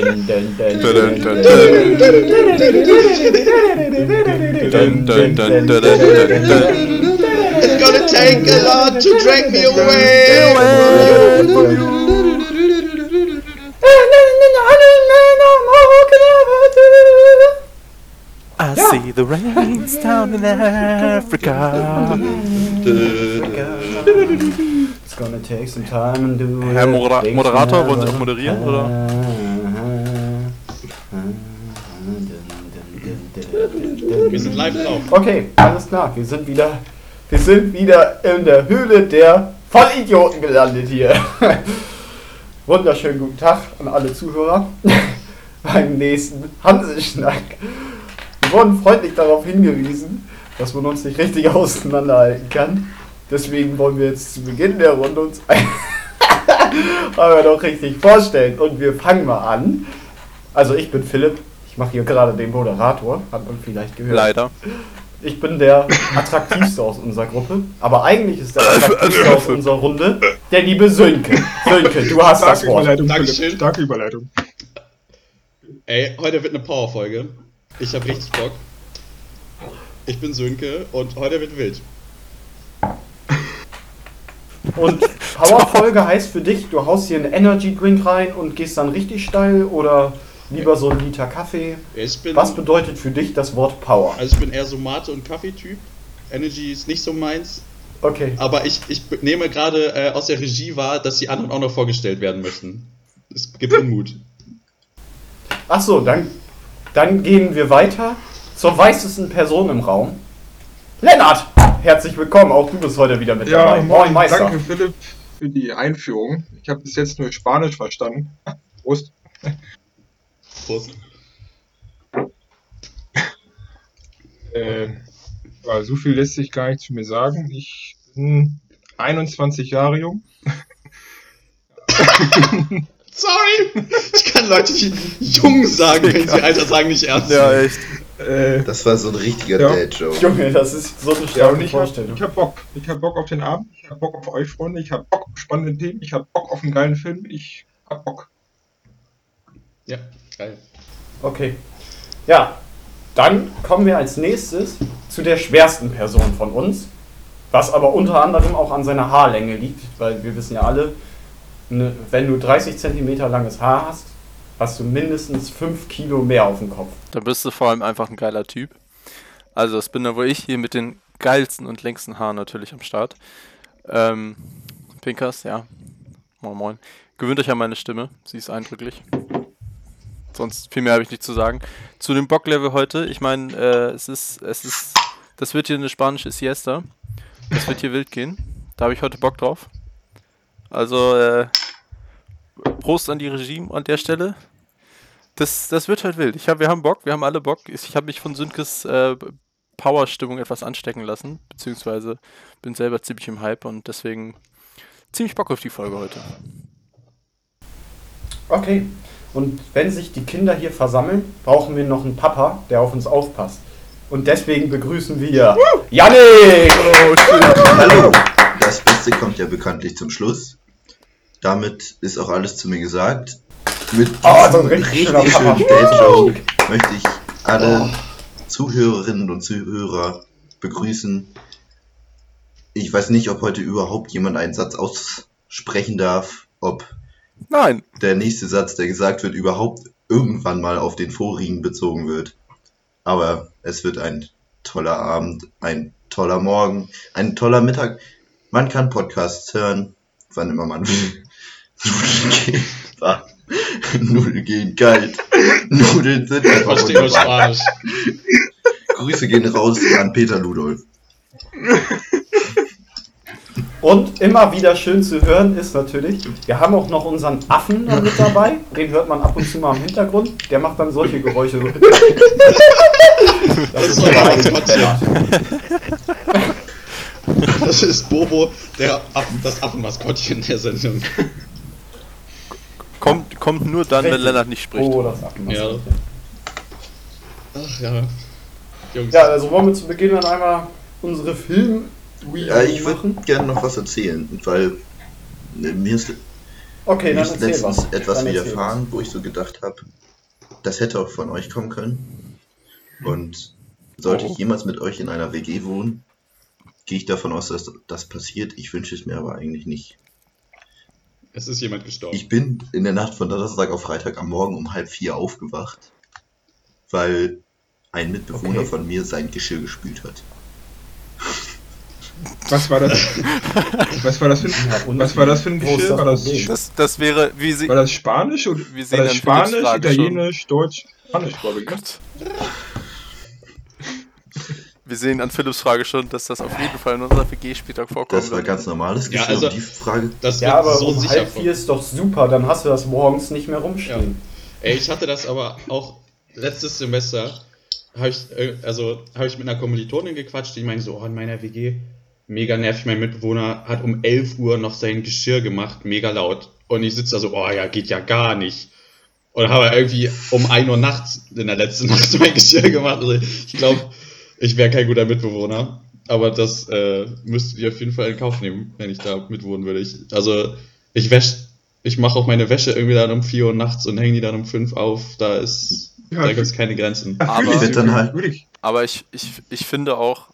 dun, dun, dun, Dun, dun, dun, Dun, dun, dun, dun, dun, dun, dun. It's gonna take a lot to drag me away. I see the rains down in Africa. It's gonna take some time and do it. Herr Modera Moderator, wollen Sie auch moderieren, oder? Wir sind live drauf. Okay, alles klar. Wir sind wieder, wir sind wieder in der Höhle der Vollidioten gelandet hier. Wunderschönen guten Tag an alle Zuhörer beim nächsten Hanseschnack. Wir wurden freundlich darauf hingewiesen, dass man uns nicht richtig auseinanderhalten kann. Deswegen wollen wir jetzt zu Beginn der Runde uns aber doch richtig vorstellen. Und wir fangen mal an. Also ich bin Philipp. Ich mache hier gerade den Moderator. Hat man vielleicht gehört. Leider. Ich bin der attraktivste aus unserer Gruppe, aber eigentlich ist der attraktivste aus unserer Runde der liebe Sönke. Sönke, du hast das Starke Wort. Überleitung, Dankeschön. Starke Überleitung. Ey, heute wird eine Power-Folge. Ich hab richtig Bock. Ich bin Sönke und heute wird wild. Und Powerfolge heißt für dich, du haust hier einen Energy Drink rein und gehst dann richtig steil oder lieber so ein Liter Kaffee. Ich bin, Was bedeutet für dich das Wort Power? also ich bin eher so Mate- und Kaffeetyp. Energy ist nicht so meins. Okay. Aber ich, ich nehme gerade äh, aus der Regie wahr, dass die anderen auch noch vorgestellt werden möchten. Es gibt Unmut. Ach so, dann, dann gehen wir weiter zur weißesten Person im Raum. Lennart, herzlich willkommen. Auch du bist heute wieder mit dabei. Moin, Meister. Danke, Philipp, für die Einführung. Ich habe bis jetzt nur Spanisch verstanden. Prost. Prost. Äh, ja, so viel lässt sich gar nicht zu mir sagen. Ich bin 21 Jahre jung. Sorry! Ich kann Leute nicht jung sagen, wenn sie Alter sagen, nicht ernst. Ja, echt. Äh, Das war so ein richtiger Ja. Dad-Joke. Junge, das ist so eine ja, starke und ich habe Vorstellung. ich hab Bock. Ich hab Bock auf den Abend. Ich hab Bock auf euch, Freunde. Ich hab Bock auf spannende Themen. Ich hab Bock auf einen geilen Film. Ich hab Bock. Ja, geil. Okay. Ja, dann kommen wir als nächstes zu der schwersten Person von uns, was aber unter anderem auch an seiner Haarlänge liegt, weil wir wissen ja alle, ne, wenn du 30 cm langes Haar hast, hast du mindestens 5 Kilo mehr auf dem Kopf. Da bist du vor allem einfach ein geiler Typ. Also das bin da wohl ich hier mit den geilsten und längsten Haaren natürlich am Start. Ähm, Pinkers, ja. Moin moin. Gewöhnt euch an meine Stimme, sie ist eindrücklich. Sonst viel mehr habe ich nicht zu sagen. Zu dem Bocklevel heute, ich meine, äh, es ist, es ist, das wird hier eine spanische Siesta. Das wird hier wild gehen. Da habe ich heute Bock drauf. Also, äh, Prost an die Regime an der Stelle. Das, das wird halt wild. Ich hab, wir haben Bock, wir haben alle Bock. Ich habe mich von Sündkes äh, Power-Stimmung etwas anstecken lassen, beziehungsweise bin selber ziemlich im Hype und deswegen ziemlich Bock auf die Folge heute. Okay. Und wenn sich die Kinder hier versammeln, brauchen wir noch einen Papa, der auf uns aufpasst. Und deswegen begrüßen wir Yannick! Hallo! Das Beste kommt ja bekanntlich zum Schluss. Damit ist auch alles zu mir gesagt. Mit Oh, so diesem richtig richtig schöner schönen. Dad-Joke möchte ich alle Oh. Zuhörerinnen und Zuhörer begrüßen. Ich weiß nicht, ob heute überhaupt jemand einen Satz aussprechen darf, ob Nein, der nächste Satz, der gesagt wird, überhaupt irgendwann mal auf den vorigen bezogen wird. Aber es wird ein toller Abend, ein toller Morgen, ein toller Mittag. Man kann Podcasts hören, wann immer man will. Nudeln gehen, warm. Nudeln gehen kalt. Nudeln sind einfach wunderbar. Grüße gehen raus an Peter Ludolf. Und immer wieder schön zu hören ist natürlich, wir haben auch noch unseren Affen mit dabei. Den hört man ab und zu mal im Hintergrund. Der macht dann solche Geräusche. Das ist unser Maskottchen. Das ist Bobo, der Affen, das Affenmaskottchen der Sendung. kommt, kommt nur dann, wenn Richtig. Lennart nicht spricht. Oh, das Affen. Ja. Ach ja. Jungs. Ja, also wollen wir zu Beginn dann einmal unsere film Ja, ich machen. würde gerne noch was erzählen, weil äh, mir ist Okay, Mir ist letztens was. etwas Dann widerfahren, wo ich so gedacht habe, das hätte auch von euch kommen können. Und sollte Oh. ich jemals mit euch in einer WG wohnen, gehe ich davon aus, dass das passiert. Ich wünsche es mir aber eigentlich nicht. Es ist jemand gestorben. Ich bin in der Nacht von Donnerstag auf Freitag am Morgen um halb vier aufgewacht, weil ein Mitbewohner Okay. von mir sein Geschirr gespült hat. Was war das? was war das für ein, Ja, was war das für ein Geschirr? das War das, Problem? Das, das wäre, wie sie. war das Spanisch oder Wir war sehen das an Spanisch, Frage schon. Italienisch, Deutsch, Spanisch, glaube ich. ne? Wir sehen an Philipps Frage schon, dass das auf jeden Fall in unserer WG später vorkommt. Das war ganz normales Ja, Geschirr. also- und die Frage, Das Ja, aber so um sicher halb vier ist doch super, dann hast du das morgens nicht mehr rumstehen. Ey, ich hatte das aber auch letztes Semester, habe ich, äh, also, habe ich mit einer Kommilitonin gequatscht, die meinte so, oh, in meiner WG, mega nervig, mein Mitbewohner hat um 11 Uhr noch sein Geschirr gemacht, mega laut. Und ich sitze da so, oh ja, geht ja gar nicht. Und habe irgendwie um 1 Uhr nachts in der letzten Nacht mein Geschirr gemacht. Also ich glaube, ich wäre kein guter Mitbewohner. Aber das äh, müsstet ihr auf jeden Fall in Kauf nehmen, wenn ich da mitwohnen würde. Ich, also, ich wäsch, ich mache auch meine Wäsche irgendwie dann um 4 Uhr nachts und hänge die dann um 5 auf. Da ist, Ja, da gibt es keine Grenzen. Aber- halt-. Aber ich, ich, ich finde auch,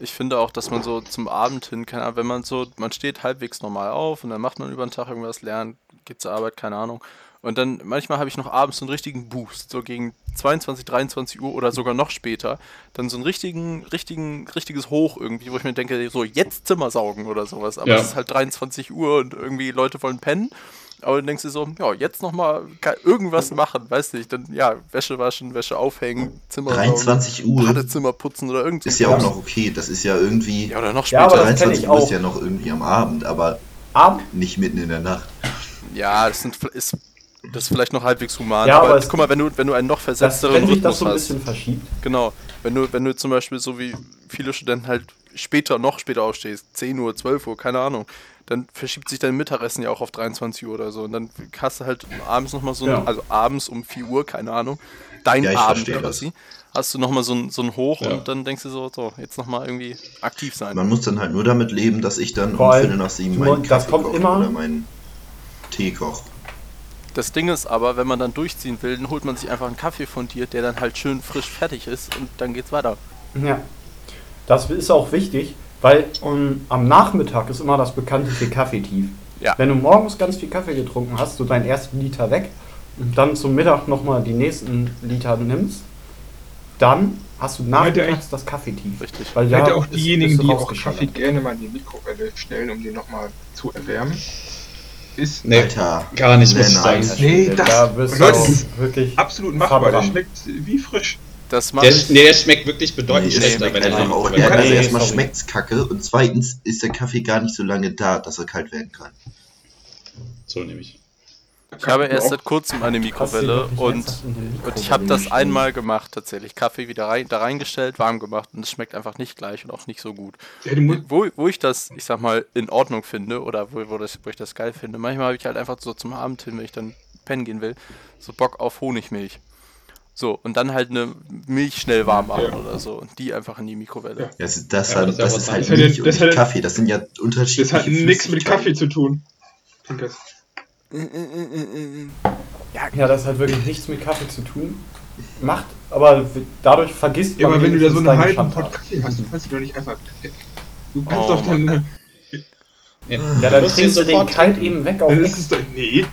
ich finde auch, dass man so zum Abend hin, keine Ahnung, wenn man so, man steht halbwegs normal auf und dann macht man über den Tag irgendwas, lernt, geht zur Arbeit, keine Ahnung. Und dann manchmal habe ich noch abends so einen richtigen Boost, so gegen 22, 23 Uhr oder sogar noch später. Dann so einen richtigen, richtigen, richtiges Hoch irgendwie, wo ich mir denke, so jetzt Zimmer saugen oder sowas. Aber Ja. es ist halt 23 Uhr und irgendwie Leute wollen pennen. Aber dann denkst du so, ja, jetzt nochmal irgendwas machen, weißt nicht. Dann, ja, Wäsche waschen, Wäsche aufhängen, Zimmer saugen. 23 Uhr Badezimmer putzen oder irgend so ist ja auch noch okay. Das ist ja irgendwie. Ja, oder noch Ja, später. aber das kenn 23 ich Uhr ist auch. ja noch irgendwie am Abend, aber Ab, nicht mitten in der Nacht. Ja, das sind, ist, das ist vielleicht noch halbwegs human. Ja, aber, aber guck mal, wenn du, wenn du einen noch das, versetzteren wenn sich das Rhythmus so ein hast. bisschen verschiebt. Genau. Wenn du, wenn du zum Beispiel so wie viele Studenten halt später, noch später aufstehst, 10 Uhr, 12 Uhr, keine Ahnung, dann verschiebt sich dein Mittagessen ja auch auf 23 Uhr oder so. Und dann hast du halt abends nochmal so, ein- Ja. also abends um 4 Uhr, keine Ahnung, dein Ja, Abend quasi. Hast du nochmal so ein, so ein Hoch Ja. und dann denkst du so, so, jetzt nochmal irgendwie aktiv sein. Man muss dann halt nur damit leben, dass ich dann Vor um Viertel nach sieben du- meinen das Kaffee kommt koche immer- oder meinen Tee koche. Das Ding ist aber, wenn man dann durchziehen will, dann holt man sich einfach einen Kaffee von dir, der dann halt schön frisch fertig ist und dann geht's weiter. Ja. Das ist auch wichtig, weil um, am Nachmittag ist immer das bekanntliche Kaffeetief. Ja. Wenn du morgens ganz viel Kaffee getrunken hast, du deinen ersten Liter weg und dann zum Mittag nochmal die nächsten Liter nimmst, dann hast du nachmittags das Kaffeetief. Richtig. Weil hätte auch diejenigen, die auch. Kaffee gerne mal in die Mikrowelle stellen, um den nochmal zu erwärmen. Ist Nee, Alter, gar nicht, muss ich Lennart. sagen. Nee, das- da bist Leute, du das ist wirklich absolut machbar. Der schmeckt wie frisch. Das macht Der, nee, der schmeckt wirklich bedeutend Nee, schlechter, schmeckt wenn er in auch. Ja, also Nee, erstmal schmeckt's kacke und zweitens ist der Kaffee gar nicht so lange da, dass er kalt werden kann. So nehme ich. Ich habe erst seit kurzem eine Mikrowelle und, und ich habe das einmal gemacht tatsächlich. Kaffee wieder rein, da reingestellt, warm gemacht und es schmeckt einfach nicht gleich und auch nicht so gut. Wo, wo ich das, ich sag mal, in Ordnung finde oder wo, wo, das, wo ich das geil finde, manchmal habe ich halt einfach so zum Abend hin, wenn ich dann pennen gehen will, so Bock auf Honigmilch. So, und dann halt eine Milch schnell warm machen Ja. oder so und die einfach in die Mikrowelle. Ja. Das, das, Ja, halt, das das ist halt. Milch und Das nicht hat- Kaffee. Das sind ja unterschiedliche das hat nichts mit. Kaffee zu tun. Pinkers. Ja, das hat wirklich nichts mit Kaffee zu tun. Macht, aber dadurch vergisst Ja, man aber wenn du da so einen halben. Pot Kaffee hast, kannst du doch nicht einfach. Du kannst Oh doch dann. Ja, Ja, dann trinkst du den kalt trinken. eben weg auf Dann ist es doch. Nee.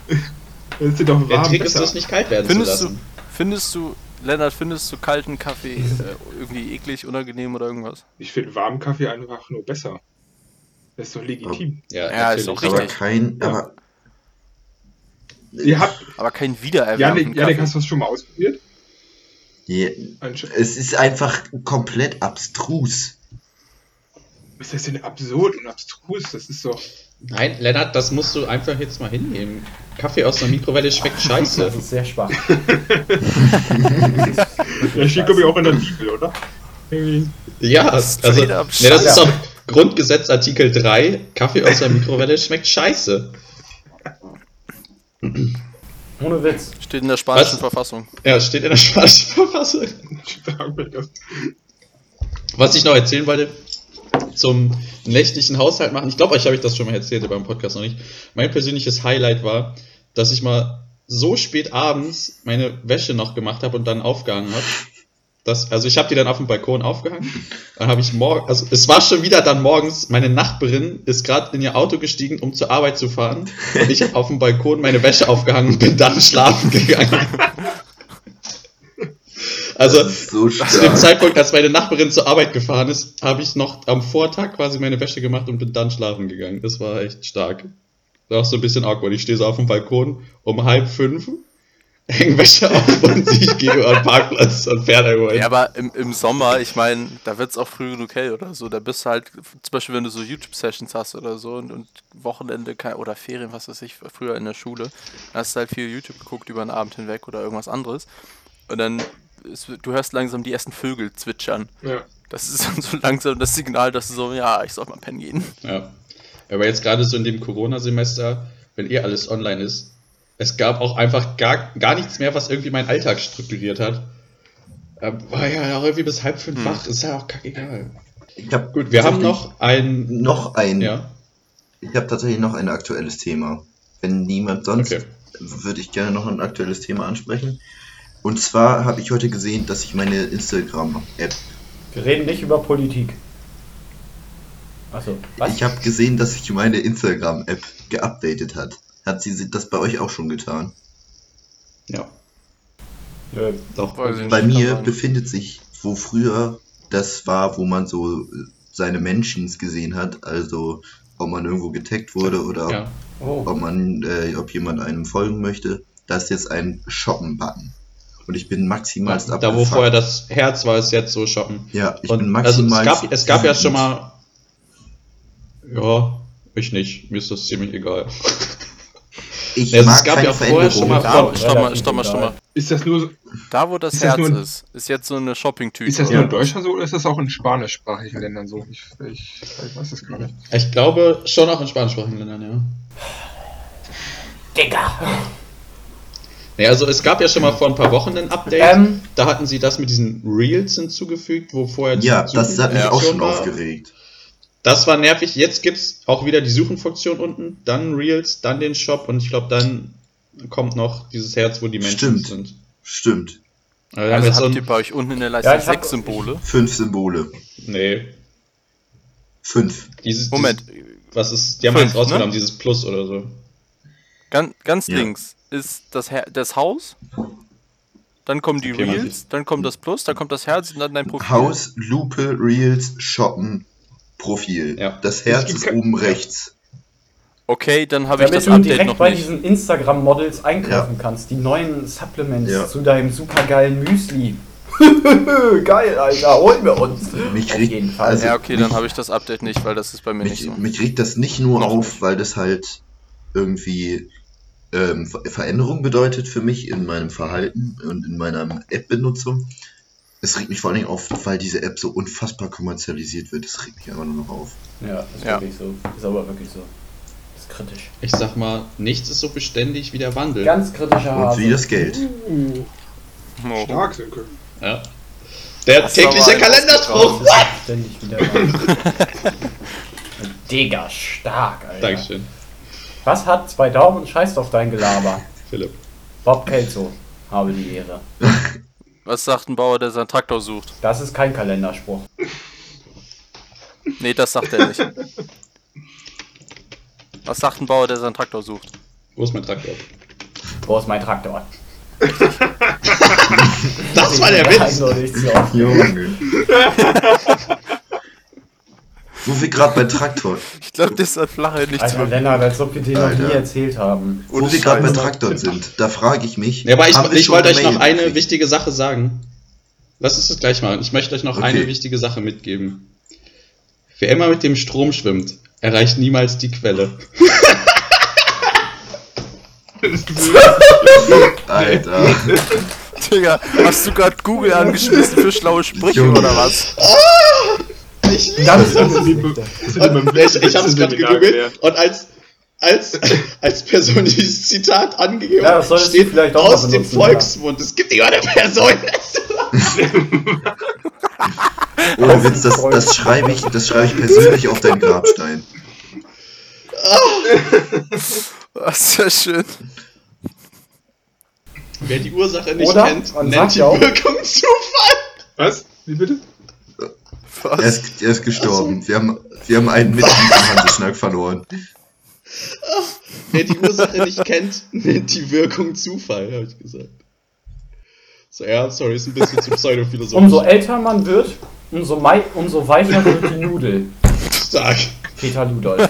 Dann ist dir doch Der warm. Trick ist, das nicht kalt werden Findest zu du, lassen. findest du, Lennart, findest du kalten Kaffee äh, irgendwie eklig, unangenehm oder irgendwas? Ich finde warmen Kaffee einfach nur besser. Das ist doch legitim. Ja, Ja, ist natürlich. auch Aber Richtig. kein. Ja. Aber, Ihr habt. Aber kein wiedererwärmten Janik, Janik, hast du das schon mal ausprobiert? Ansch- es ist einfach komplett abstrus. Was ist das denn absurd und abstrus? Das ist doch. Nein, Lennart, das musst du einfach jetzt mal hinnehmen. Kaffee aus einer Mikrowelle schmeckt scheiße. Das ist sehr schwach. Ja, steht glaube ich auch in der Bibel, oder? Ja, also, ne, das ist doch Grundgesetz Artikel 3. Kaffee aus der Mikrowelle schmeckt scheiße. Ohne Witz. Steht in der spanischen Was? Verfassung. Ja, steht in der spanischen Verfassung. Was ich noch erzählen wollte, zum nächtlichen Haushalt machen. Ich glaube, euch habe ich das schon mal erzählt beim Podcast noch nicht. Mein persönliches Highlight war, dass ich mal so spät abends meine Wäsche noch gemacht habe und dann aufgehangen habe. Das, also ich habe die dann auf dem Balkon aufgehangen. Dann habe ich morgen, also es war schon wieder dann morgens, meine Nachbarin ist gerade in ihr Auto gestiegen, um zur Arbeit zu fahren. Und ich habe auf dem Balkon meine Wäsche aufgehangen und bin dann schlafen gegangen. Also so zu dem. Zeitpunkt, als meine Nachbarin zur Arbeit gefahren ist, habe ich noch am Vortag quasi meine Wäsche gemacht und bin dann schlafen gegangen. Das war echt stark. Das war auch so ein bisschen awkward. Ich stehe so auf dem Balkon um halb fünf, hänge Wäsche auf und ich gehe über den Parkplatz und fährt irgendwo hin. Ja, aber im, im Sommer, ich meine, da wird es auch früh genug hell oder so. Da bist du halt, zum Beispiel, wenn du so YouTube-Sessions hast oder so und, und Wochenende oder Ferien, was weiß ich, früher in der Schule, dann hast du halt viel YouTube geguckt über den Abend hinweg oder irgendwas anderes. Und dann, ist, du hörst langsam die ersten Vögel zwitschern. Ja. Das ist dann so langsam das Signal, dass du so, ja, ich soll mal pennen gehen. Ja. Aber jetzt gerade so in dem Corona-Semester, wenn eh alles online ist, es gab auch einfach gar, gar nichts mehr, was irgendwie meinen Alltag strukturiert hat. Ähm, war ja auch irgendwie bis halb fünf Hm. wach, ist ja auch kackegal. Ich hab Gut, wir haben noch ein. noch ein, Ja, ich habe tatsächlich noch ein aktuelles Thema. Wenn niemand sonst, okay. würde ich gerne noch ein aktuelles Thema ansprechen. Und zwar habe ich heute gesehen, dass ich meine Instagram-App, Wir reden nicht über Politik. Achso, was? ich habe gesehen, dass sich meine Instagram-App geupdatet hat. Hat sie das bei euch auch schon getan? Ja, Nö. doch. Bei mir befindet sich, wo früher das war, wo man so seine Mentions gesehen hat, also ob man irgendwo getaggt wurde oder Ja. Oh. ob man, äh, ob jemand einem folgen möchte, da ist jetzt ein Shoppen-Button. Und ich bin maximal Da, wo vorher das Herz war, ist jetzt so shoppen. Ja, ich Und bin also maximal. es gab, es gab ja schon mal. Ja, ich nicht. Mir ist das ziemlich egal. Ich Also es mag gab keine ja vorher schon mal. Da, stopp mal, stopp mal, stopp mal. Ist das nur, Da, wo das Ist das Herz ein- ist, ist jetzt so eine Shopping-Tüte. ist das nur in Deutschland so oder ist das auch in spanischsprachigen Ländern so? Ich, ich, ich weiß es gar nicht. Ich glaube schon auch in spanischsprachigen Ländern, ja. Digga! Nee, also es gab ja schon mal vor ein paar Wochen ein Update. Ähm, Da hatten sie das mit diesen Reels hinzugefügt, wo vorher die Ja, das hat mich auch schon war. aufgeregt. Das war nervig. Jetzt gibt's auch wieder die Suchenfunktion unten, dann Reels, dann den Shop und ich glaube, dann kommt noch dieses Herz, wo die Menschen Stimmt. sind. Stimmt. Also wir Also jetzt so habt ihr bei euch unten in der Leiste Ja, sechs Symbole? Fünf Symbole. nee, Fünf. dieses, Moment, Dieses, was ist, die haben Fünf, eins rausgenommen, ne? dieses Plus oder so. ganz, ganz Ja. links ist das, Her das Haus, dann kommen die Okay. Reels, dann kommt das Plus, dann kommt das Herz und dann dein Profil. Haus, Lupe, Reels, Shoppen, Profil. Ja. Das Herz ist oben rechts. Okay, dann habe ich damit das du Update direkt noch bei nicht. diesen Instagram-Models einkaufen kannst. Die neuen Supplements Ja. zu deinem supergeilen Müsli. Geil, Alter, holen wir uns. Mich Auf jeden Fall. also- Ja, okay, dann mich- habe ich das Update nicht, weil das ist bei mir nicht Mich, so. mich regt das nicht nur Noch auf, nicht. weil das halt irgendwie ähm, Ver- Veränderung bedeutet für mich in meinem Verhalten und in meiner App-Benutzung. Es regt mich vor allen Dingen auf, weil diese App so unfassbar kommerzialisiert wird. Das regt mich einfach nur noch auf. Ja, ist Ja. wirklich so. Ist aber wirklich so. Ist kritisch. Ich sag mal, nichts ist so beständig wie der Wandel. Ganz kritischer Und Hase. wie das Geld. Oh. Stark, Sönke. Ja. Der Hast tägliche Kalenderspruch. Das ist ständig wieder dran. Digga, stark, Alter. Dankeschön, Was hat zwei Daumen und scheißt auf dein Gelaber? Philipp. Bob Kelso, habe die Ehre. Was sagt ein Bauer, der seinen Traktor sucht? Das ist kein Kalenderspruch. Nee, das sagt er nicht. Was sagt ein Bauer, der seinen Traktor sucht? Wo ist mein Traktor? Wo ist mein Traktor? Das war der Witz. Junge. Wo wir gerade bei Traktor, Ich glaube, das hat flache nicht Alter, zu Lennart, als ob wir den noch nie erzählt haben. wo wir gerade bei. Traktor sind, da frage ich mich. Ja, aber ich, ich wollte euch noch eine wichtige Sache sagen. Lass uns das gleich machen. Ich möchte euch noch Okay. eine wichtige Sache mitgeben. Wer immer mit dem Strom schwimmt, erreicht niemals die Quelle. Alter. Digga, hast du gerade Google angeschmissen für schlaue Sprüche oder was? Ich liebe Ganz Das Und ich, ich habe es gerade gegoogelt und als, als, als Person, dieses Zitat angegeben Ja, steht vielleicht auch aus dem Volksmund. Es gibt nicht eine Person. Ohne Witz, das, das schreibe ich, das schreibe ich persönlich auf deinen Grabstein. Das ist ja schön. Wer die Ursache nicht Oder? kennt, nennt die ja auch- Wirkung Zufall. Was? Wie bitte? Was? Er ist, er ist gestorben. Wir haben, wir haben einen Mitglied im Hanseschnack verloren. Wer die Ursache nicht kennt, nennt die Wirkung Zufall, habe ich gesagt. So, ja, sorry, ist ein bisschen zu pseudophilosophisch. Umso älter man wird, umso, mei umso weicher wird die Nudel. stark. Peter Ludolf.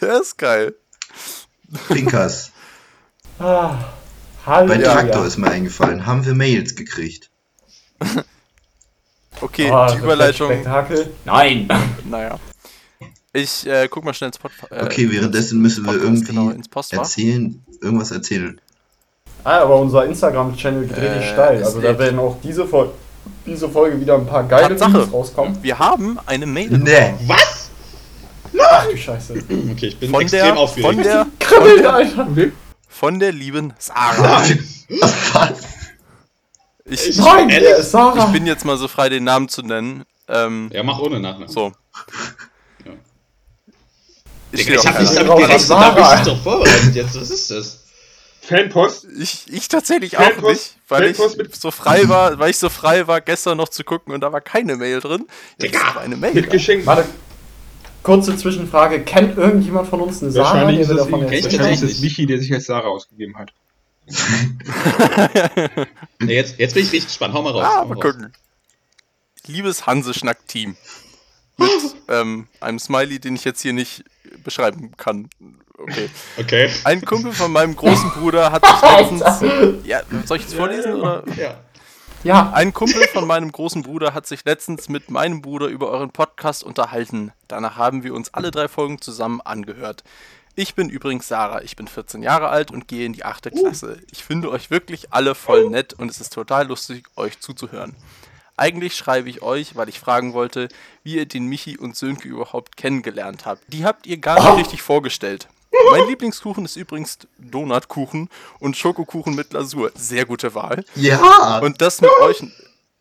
Der ist geil. Pinkas, Ah, bei Halleluja. Traktor ist mir eingefallen. Haben wir Mails gekriegt? Okay, Ah, die Überleitung. Spektakel. Nein. Naja. Ich äh, guck mal schnell ins Pod äh, Okay, währenddessen müssen wir Podcast, irgendwie genau, erzählen, irgendwas erzählen. Ah, aber unser Instagram-Channel geht richtig Äh, steil. ist Also da werden auch diese, Fol diese Folge wieder ein paar geile. Videos rauskommen. Wir haben eine Mail Nee. Was? Ach du Scheiße. Okay, ich bin von extrem der, aufgeregt. von der, Kribbelt, Alter. Okay. Von der lieben Sarah. Was? Ich, Ich- Nein, Ehrlich? Sarah. ich bin jetzt mal so frei, den Namen zu nennen. Ähm, Ja, mach ohne Nachnamen. so. Ja. Ich, ich hab auch nicht keine. damit gerechnet, Sarah. aber ich bin doch vorbereitet jetzt. Was ist das? Fanpost? ich, ich tatsächlich auch Fanpost- nicht, weil ich Fanpost so frei war, weil ich so frei war, gestern noch zu gucken und da war keine Mail drin. Jetzt Digga. ist aber eine Mail. Mit Geschenk. Warte. Kurze Zwischenfrage. Kennt irgendjemand von uns eine Sarah, Wahrscheinlich ist es wahrscheinlich ist es. Michi, der sich als Sarah ausgegeben hat. Nee, jetzt, jetzt bin ich richtig gespannt. Hau mal raus. Ah, hau mal raus. gucken. Liebes Hanseschnack-Team. Mit ähm, einem Smiley, den ich jetzt hier nicht beschreiben kann. Okay. Okay. Ein Kumpel von meinem großen Bruder hat sich letztens. Ja, soll ich jetzt vorlesen oder? Ja. Ja. Ein Kumpel von meinem großen Bruder hat sich letztens mit meinem Bruder über euren Podcast unterhalten. Danach haben wir uns alle drei Folgen zusammen angehört. Ich bin übrigens Sarah, ich bin 14 Jahre alt und gehe in die 8. Klasse. Ich finde euch wirklich alle voll nett und es ist total lustig, euch zuzuhören. Eigentlich schreibe ich euch, weil ich fragen wollte, wie ihr den Michi und Sönke überhaupt kennengelernt habt. Die habt ihr gar nicht richtig vorgestellt. Mein Lieblingskuchen ist übrigens Donutkuchen und Schokokuchen mit Lasur. Sehr gute Wahl. Ja! Und das mit euch.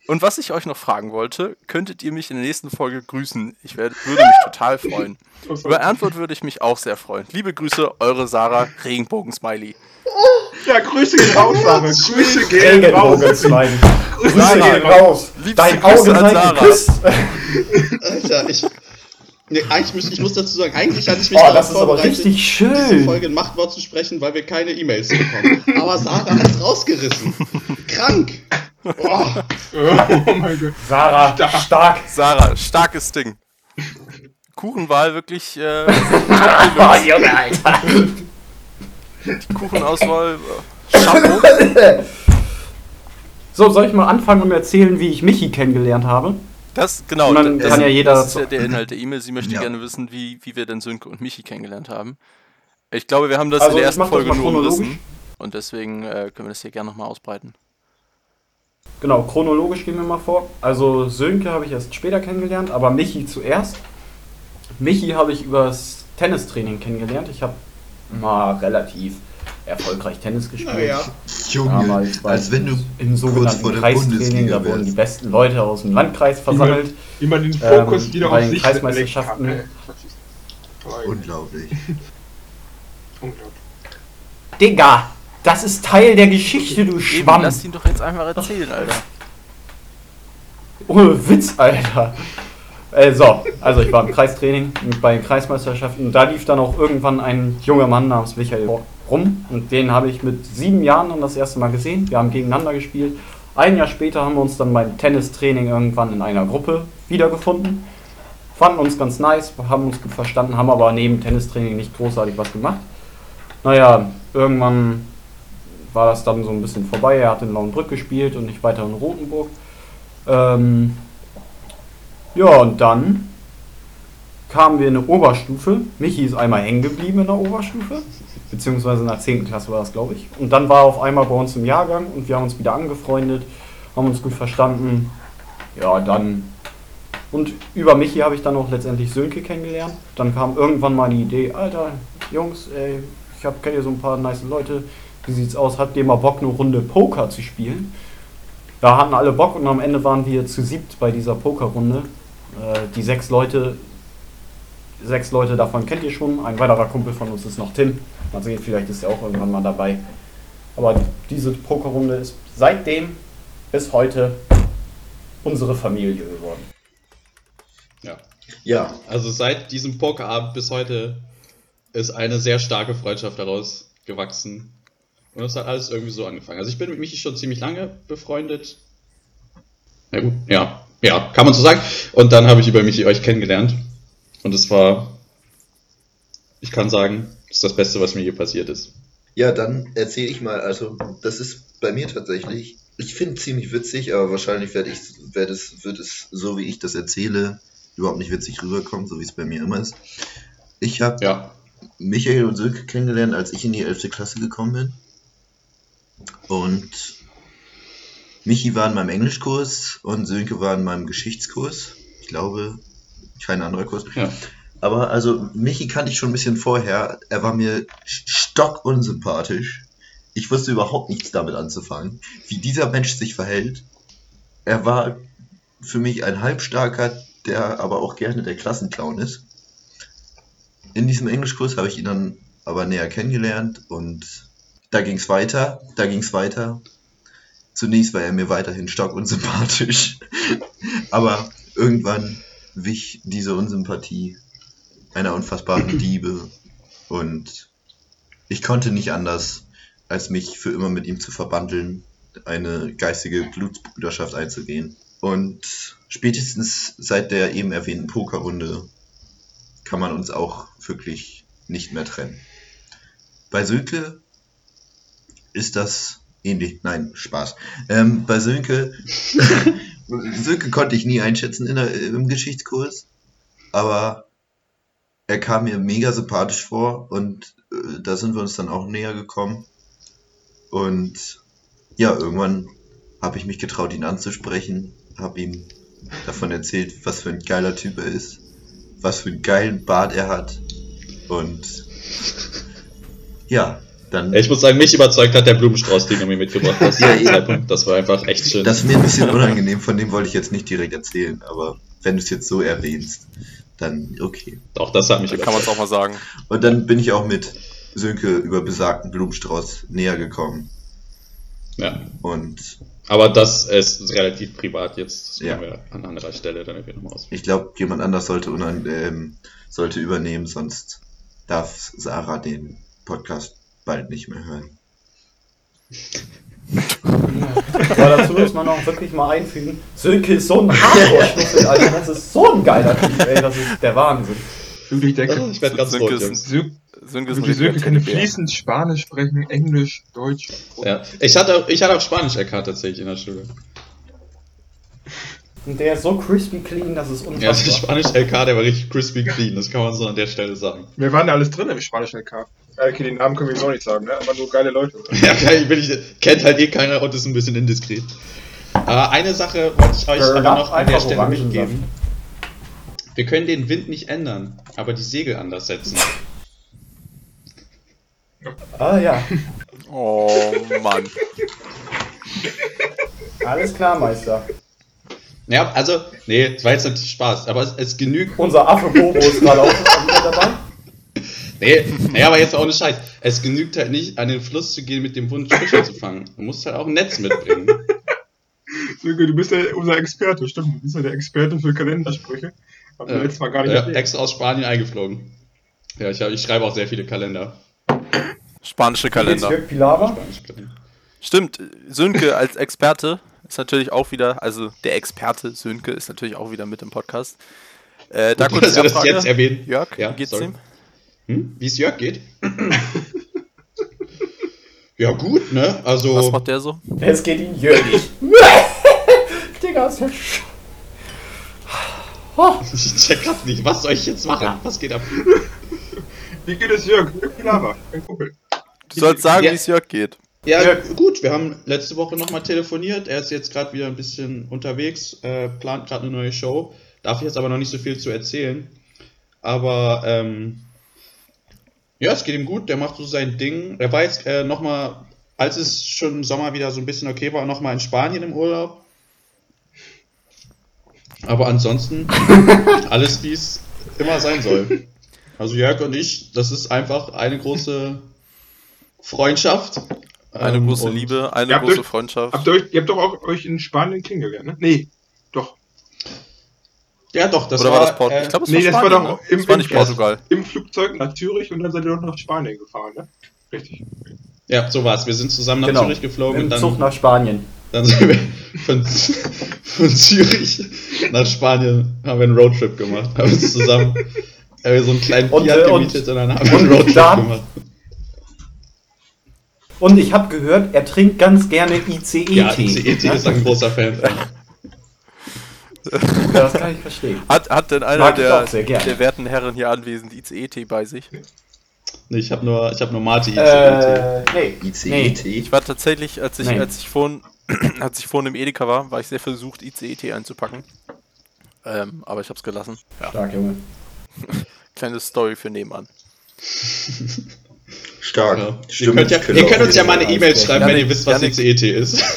Und was ich euch noch fragen wollte, könntet ihr mich in der nächsten Folge grüßen? Ich wär, würde mich total freuen. Über Antwort würde ich mich auch sehr freuen. Liebe Grüße, eure Sarah Regenbogen-Smiley. Ja, Grüße gehen raus, Sarah. Grüße gehen raus. smiley. Grüße gehen raus. Dein Grüße Auge an sei Sarah. geküsst. Alter, ich. Nee, eigentlich muss, ich muss dazu sagen, eigentlich hatte ich mich Oh, darauf das ist aber vorbereitet, richtig diese schön. Folge ein Machtwort zu sprechen, weil wir keine E-Mails bekommen. Aber Sarah hat's rausgerissen. Krank. Boah. Oh mein Gott. Sarah, Stark. stark. Sarah, starkes Ding. Kuchenwahl wirklich, äh, Oh, Junge, Alter. die Kuchenauswahl. Äh, Chapeau. So, soll ich mal anfangen und erzählen, wie ich Michi kennengelernt habe? Das, genau. Und dann das, kann ja jeder das ist ja der Inhalt der E-Mail. Sie möchte Ja. gerne wissen, wie, wie wir denn Sönke und Michi kennengelernt haben. Ich glaube, wir haben das Also, in der ersten Folge nur umrissen. Und deswegen äh, können wir das hier gerne nochmal ausbreiten. Genau, chronologisch gehen wir mal vor. Also Sönke habe ich erst später kennengelernt, aber Michi zuerst. Michi habe ich übers Tennistraining kennengelernt. Ich habe mal relativ erfolgreich Tennis gespielt. Naja. Junge, als wenn du im sogenannten Kreistraining, da wurden die besten Leute aus dem Landkreis versammelt. Wie man den Fokus Ähm, wieder bei auf den sich Kreismeisterschaften. kann. Unglaublich. Unglaublich. Digga, das ist Teil der Geschichte, du Eben, Schwamm. lass ihn doch jetzt einfach erzählen, Alter. Ohne Witz, Alter. Äh, so, also ich war im Kreistraining und bei den Kreismeisterschaften. Und da lief dann auch irgendwann ein junger Mann namens Michael rum. Und den habe ich mit sieben Jahren dann das erste Mal gesehen. Wir haben gegeneinander gespielt. Ein Jahr später haben wir uns dann beim Tennistraining irgendwann in einer Gruppe wiedergefunden. Fanden uns ganz nice, haben uns gut verstanden, haben aber neben Tennistraining nicht großartig was gemacht. Naja, irgendwann war das dann so ein bisschen vorbei. Er hat in Lauenbrück gespielt und ich weiter in Rothenburg. Ähm, ja, und dann kamen wir in eine Oberstufe. Michi ist einmal hängen geblieben in der Oberstufe. Beziehungsweise in der 10. Klasse war das, glaube ich. Und dann war er auf einmal bei uns im Jahrgang und wir haben uns wieder angefreundet, haben uns gut verstanden. Ja, dann. Und über Michi habe ich dann auch letztendlich Sönke kennengelernt. Dann kam irgendwann mal die Idee, Alter, Jungs, ey, ich kenne hier so ein paar nice Leute. wie sieht's aus? Habt ihr mal Bock, eine Runde Poker zu spielen? Da hatten alle Bock und am Ende waren wir zu siebt bei dieser Pokerrunde. Äh, die sechs Leute, sechs Leute davon kennt ihr schon. Ein weiterer Kumpel von uns ist noch Tim. Mal sehen, vielleicht ist er auch irgendwann mal dabei. Aber diese Pokerrunde ist seitdem bis heute unsere Familie geworden. Ja. Ja, Also seit diesem Pokerabend bis heute ist eine sehr starke Freundschaft daraus gewachsen. Und es hat alles irgendwie so angefangen. Also ich bin mit Michi schon ziemlich lange befreundet. Ja gut, ja. Ja, kann man so sagen. Und dann habe ich über Michi euch kennengelernt. Und es war, ich kann sagen, das ist das Beste, was mir hier passiert ist. Ja, dann erzähle ich mal. Also, das ist bei mir tatsächlich, ich finde ziemlich witzig, aber wahrscheinlich werde ich, werd es, wird es, so wie ich das erzähle, überhaupt nicht witzig rüberkommen, so wie es bei mir immer ist. Ich habe Ja. Michael und Silke kennengelernt, als ich in die 11. Klasse gekommen bin. Und Michi war in meinem Englischkurs und Sönke war in meinem Geschichtskurs. Ich glaube, kein anderer Kurs. Ja. Aber also Michi kannte ich schon ein bisschen vorher. Er war mir stockunsympathisch. Ich wusste überhaupt nichts damit anzufangen, wie dieser Mensch sich verhält. Er war für mich ein Halbstarker, der aber auch gerne der Klassenclown ist. In diesem Englischkurs habe ich ihn dann aber näher kennengelernt und da ging es weiter, da ging es weiter. Zunächst war er mir weiterhin stockunsympathisch, aber irgendwann wich diese Unsympathie einer unfassbaren Liebe und ich konnte nicht anders, als mich für immer mit ihm zu verbandeln, eine geistige Blutsbruderschaft einzugehen. Und spätestens seit der eben erwähnten Pokerrunde kann man uns auch wirklich nicht mehr trennen. Bei Sönke ist das ähnlich. Nein, Spaß. Ähm, bei Sönke, Sönke konnte ich nie einschätzen in der, im Geschichtskurs, aber er kam mir mega sympathisch vor und äh, da sind wir uns dann auch näher gekommen. Und ja, irgendwann habe ich mich getraut, ihn anzusprechen, habe ihm davon erzählt, was für ein geiler Typ er ist, was für einen geilen Bart er hat und ja, dann Ich muss sagen, mich überzeugt hat der Blumenstrauß, den du mir mitgebracht hast. Ja, ja. Zeitpunkt. Das war einfach echt schön. Das ist mir ein bisschen unangenehm, von dem wollte ich jetzt nicht direkt erzählen, aber wenn du es jetzt so erwähnst, dann okay. Auch das hat mich kann man es auch mal sagen. Und dann bin ich auch mit Sönke über besagten Blumenstrauß näher gekommen. Ja. Und Aber das ist relativ privat jetzt. Das Ja. können wir an anderer Stelle dann irgendwie nochmal aus. ich glaube, jemand anders sollte, ähm, sollte übernehmen, sonst darf Sarah den Podcast bald nicht mehr hören. Aber dazu muss man auch wirklich mal einfügen, Sönke ist so ein Hardcore-Schnüffel, Alter. Das ist so ein geiler Typ, ey. Das ist der Wahnsinn. Wirklich, der kann ich werde ganz Sönke rot, ist Sönke Sönke richtiger kann fließend Spanisch sprechen, Englisch, Deutsch. Ja. Ich hatte, auch, ich hatte auch Spanisch erkannt tatsächlich in der Schule. Und der ist so crispy clean, das ist Ja, der unfassbar. Spanisch LK, der war richtig crispy clean. Das kann man so an der Stelle sagen. Wir waren da alles drin im spanischen LK. Äh, Okay, den Namen können wir auch nicht sagen, ne? aber nur geile Leute. Oder? Ja, geil, bin ich, kennt halt eh keiner und ist ein bisschen indiskret. Äh, eine Sache wollte ich euch aber noch an der Stelle mitgeben. Wir können den Wind nicht ändern, aber die Segel anders setzen. Ah ja, Oh Mann. alles klar, Meister. Ja, also, nee, das war jetzt natürlich Spaß, aber es, es genügt. Unser Affe Bobo ist gerade auch dabei. Nee, nee, aber jetzt auch ohne Scheiß. Es genügt halt nicht, an den Fluss zu gehen mit dem Wunsch, Fische zu fangen. Du musst halt auch ein Netz mitbringen. Sönke, du bist ja unser Experte, stimmt. Du bist ja der Experte für Kalendersprüche. Haben wir Ja. letztes Mal gar nicht Ja, extra aus Spanien eingeflogen. Ja, ich, hab, ich schreibe auch sehr viele Kalender. Spanische Kalender. Spanische Kalender. Stimmt, Sönke als Experte ist natürlich auch wieder, also der Experte Sönke ist natürlich auch wieder mit im Podcast. Äh, da kurz Dass wir das jetzt erwähnen. Jörg, Ja, wie geht's sorry. ihm? Hm? Wie es Jörg geht? ja, gut, ne? Also. Was macht der so? Es geht ihn Jörgig. Digga, ist ja sch Ich check grad nicht, was soll ich jetzt machen? Was geht ab? Wie geht es Jörg? Jörg Pilawa, mein Kumpel. Du sollst sagen, Ja. wie es Jörg geht. Ja, Jörg. gut, wir haben letzte Woche nochmal telefoniert. Er ist jetzt gerade wieder ein bisschen unterwegs, äh, plant gerade eine neue Show. Darf ich jetzt aber noch nicht so viel zu erzählen. Aber, ähm, ja, es geht ihm gut, der macht so sein Ding. Er war jetzt äh, nochmal als es schon im Sommer wieder so ein bisschen okay war, nochmal in Spanien im Urlaub. Aber ansonsten alles, wie es immer sein soll. Also Jörg und ich, das ist einfach eine große Freundschaft. Eine Ähm, große und- Liebe, eine große euch- Freundschaft. Habt ihr, euch, ihr habt doch auch euch in Spanien kennengelernt, ne? Nee, doch. Ja, doch, das Oder war das Portugal? äh, Ich glaube, es nee, das war war Spanien. doch ne? im- das war im- nicht Portugal. Im Flugzeug nach Zürich und dann seid ihr doch nach Spanien gefahren, ne? Richtig. Ja, so war's. Wir sind zusammen nach Genau. Zürich geflogen Im und Zug dann, nach Spanien. dann sind wir von, von Zürich nach Spanien haben wir einen Roadtrip gemacht. Haben uns zusammen haben wir so einen kleinen Und, Fiat äh, und- gemietet und, dann haben wir einen und Roadtrip gemacht. Und ich habe gehört, er trinkt ganz gerne ICE-Tee. Ja, ICET ist ein großer Fan. Das kann ich verstehen. Hat, hat denn einer der, der werten Herren hier anwesend ICE-Tee bei sich? Nee, ich habe nur, ich hab nur Mate ICET. Äh, nee. ICET. Ich war tatsächlich, als ich, als ich vorhin, als ich vorhin im Edeka war, war ich sehr versucht, ICE-Tee einzupacken. Ähm, aber ich hab's gelassen. Ja. Stark, Junge. Kleine Story für nebenan. Stark. Ja. Ihr Stimmt, könnt, ja, ihr könnt uns ja mal eine E-Mail schreiben, wenn ihr wisst, was Janik. ICET ist.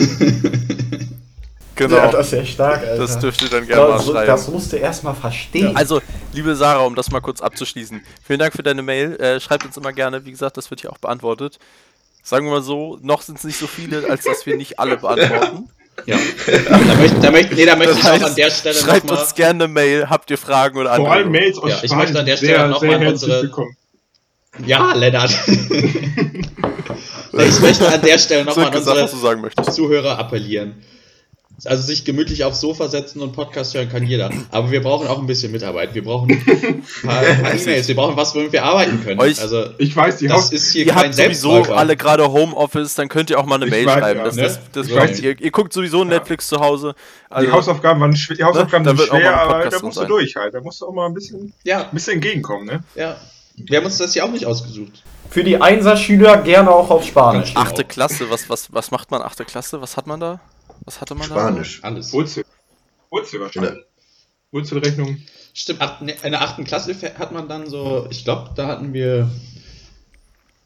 Genau. Ja, das ist ja stark, Alter. das dürft ihr dann gerne mal das, schreiben. das musst du erstmal verstehen. Also, liebe Sarah, um das mal kurz abzuschließen. Vielen Dank für deine Mail. Äh, schreibt uns immer gerne. Wie gesagt, das wird hier auch beantwortet. Sagen wir mal so, noch sind es nicht so viele, als dass wir nicht alle beantworten. Ja. Da möchte, da möchte, nee, da möchte Das ich auch heißt, an der Stelle schreibt nochmal. uns gerne eine Mail. Habt ihr Fragen oder Vor allem Anregungen? Mails aus Ja, ich möchte an der Stelle sehr, noch sehr mal herzlich unsere- willkommen. Ja, Lennart. ich möchte an der Stelle nochmal an unsere. Zuhörer appellieren. Also sich gemütlich aufs Sofa setzen und Podcast hören kann jeder. Aber wir brauchen auch ein bisschen Mitarbeit. Wir brauchen ein paar, E-Mails. Wir brauchen was, womit wir arbeiten können. Euch- also Ich weiß, die das ist hier Ihr kein habt sowieso alle gerade Homeoffice, dann könnt ihr auch mal eine Ich Mail weiß, schreiben. ja, das, ne? das, das So. kommt, ihr, ihr guckt sowieso Netflix zu Hause. die Also, Hausaufgaben waren die Hausaufgaben da sind schwer, aber da musst du sein. durch halt. Da musst du auch mal ein bisschen, Ja, ein bisschen entgegenkommen, ne? ja. Wir haben uns das hier auch nicht ausgesucht. Für die Einser-Schüler gerne auch auf Spanisch. Achte Klasse, was, was, was macht man? Achte Klasse, was hat man da? Was hatte man Spanisch. Alles. Wurzel. Wurzel wahrscheinlich. Wurzelrechnung. Stimmt, ne, in der achten Klasse hat man dann so, ich glaube, da hatten wir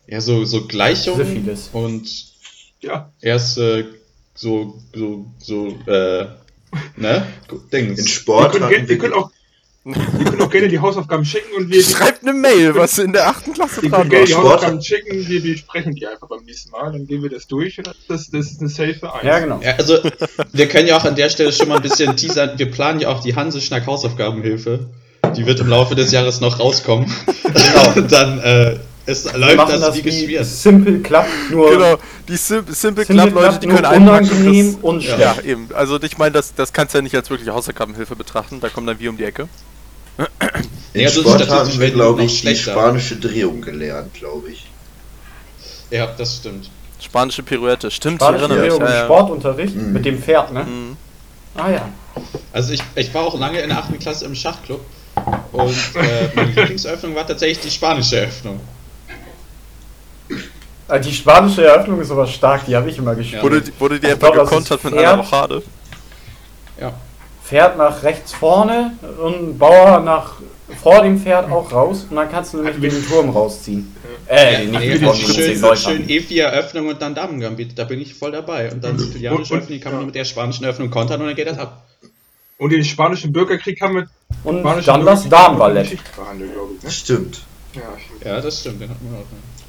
ja so, so Gleichungen Syphilis. und Ja. erste so, so, so, äh, ne? Dings. In Wir Sport können, hatten ge- wir, können auch, wir können auch gerne die Hausaufgaben schicken und wir? Schreibt eine Mail, was in der achten Klasse wir dran können gerne war. die Hausaufgaben schicken, wir besprechen die einfach beim nächsten Mal, dann gehen wir das durch und das, das ist eine safe Eins. Ja, genau. Ja, also, wir können ja auch an der Stelle schon mal ein bisschen teasern. Wir planen ja auch die Hanse-Schnack Hausaufgabenhilfe. Die wird im Laufe des Jahres noch rauskommen. Genau. dann, äh, es Wir läuft machen das, das wie geschmiert. Simple Club, nur Genau, die Sim Simple Simple Club Leute, Club die können unangenehm das- und ja. ja, eben. Also ich meine, das, das kannst du ja nicht als wirkliche Hausaufgabenhilfe betrachten. Da kommen dann wir um die Ecke. In Ja, Sport haben wir, glaube ich, die spanische Drehung gelernt, glaube ich. Ja, das stimmt. Spanische Pirouette, stimmt, Spanische ich erinnere mich. Drehung im Ja, ja. Sportunterricht Mhm. mit dem Pferd, ne? Mhm. Ah ja. Also ich, ich war auch lange in der 8. Klasse im Schachclub und äh, meine Lieblingseröffnung war tatsächlich die spanische Eröffnung. Ah, Die spanische Eröffnung ist aber stark, die habe ich immer gespielt. Wurde, die- wurde die etwa das gekontert mit einer Rochade? Ja. Pferd nach rechts vorne und Bauer nach vor dem Pferd auch raus und dann kannst du nämlich den Turm rausziehen. Äh, Ja, nicht nee, den Turm, den schön, Läufern. schön E4-Eröffnung und dann Damengambit, da bin ich voll dabei. Und dann sizilianische Und- Öffnung, die kann man nur mit der spanischen Öffnung kontern und dann geht das ab. Und den spanischen Bürgerkrieg haben wir Und dann das Damenballett. Ne? Stimmt. Ja, Ja, das stimmt, den hatten wir auch.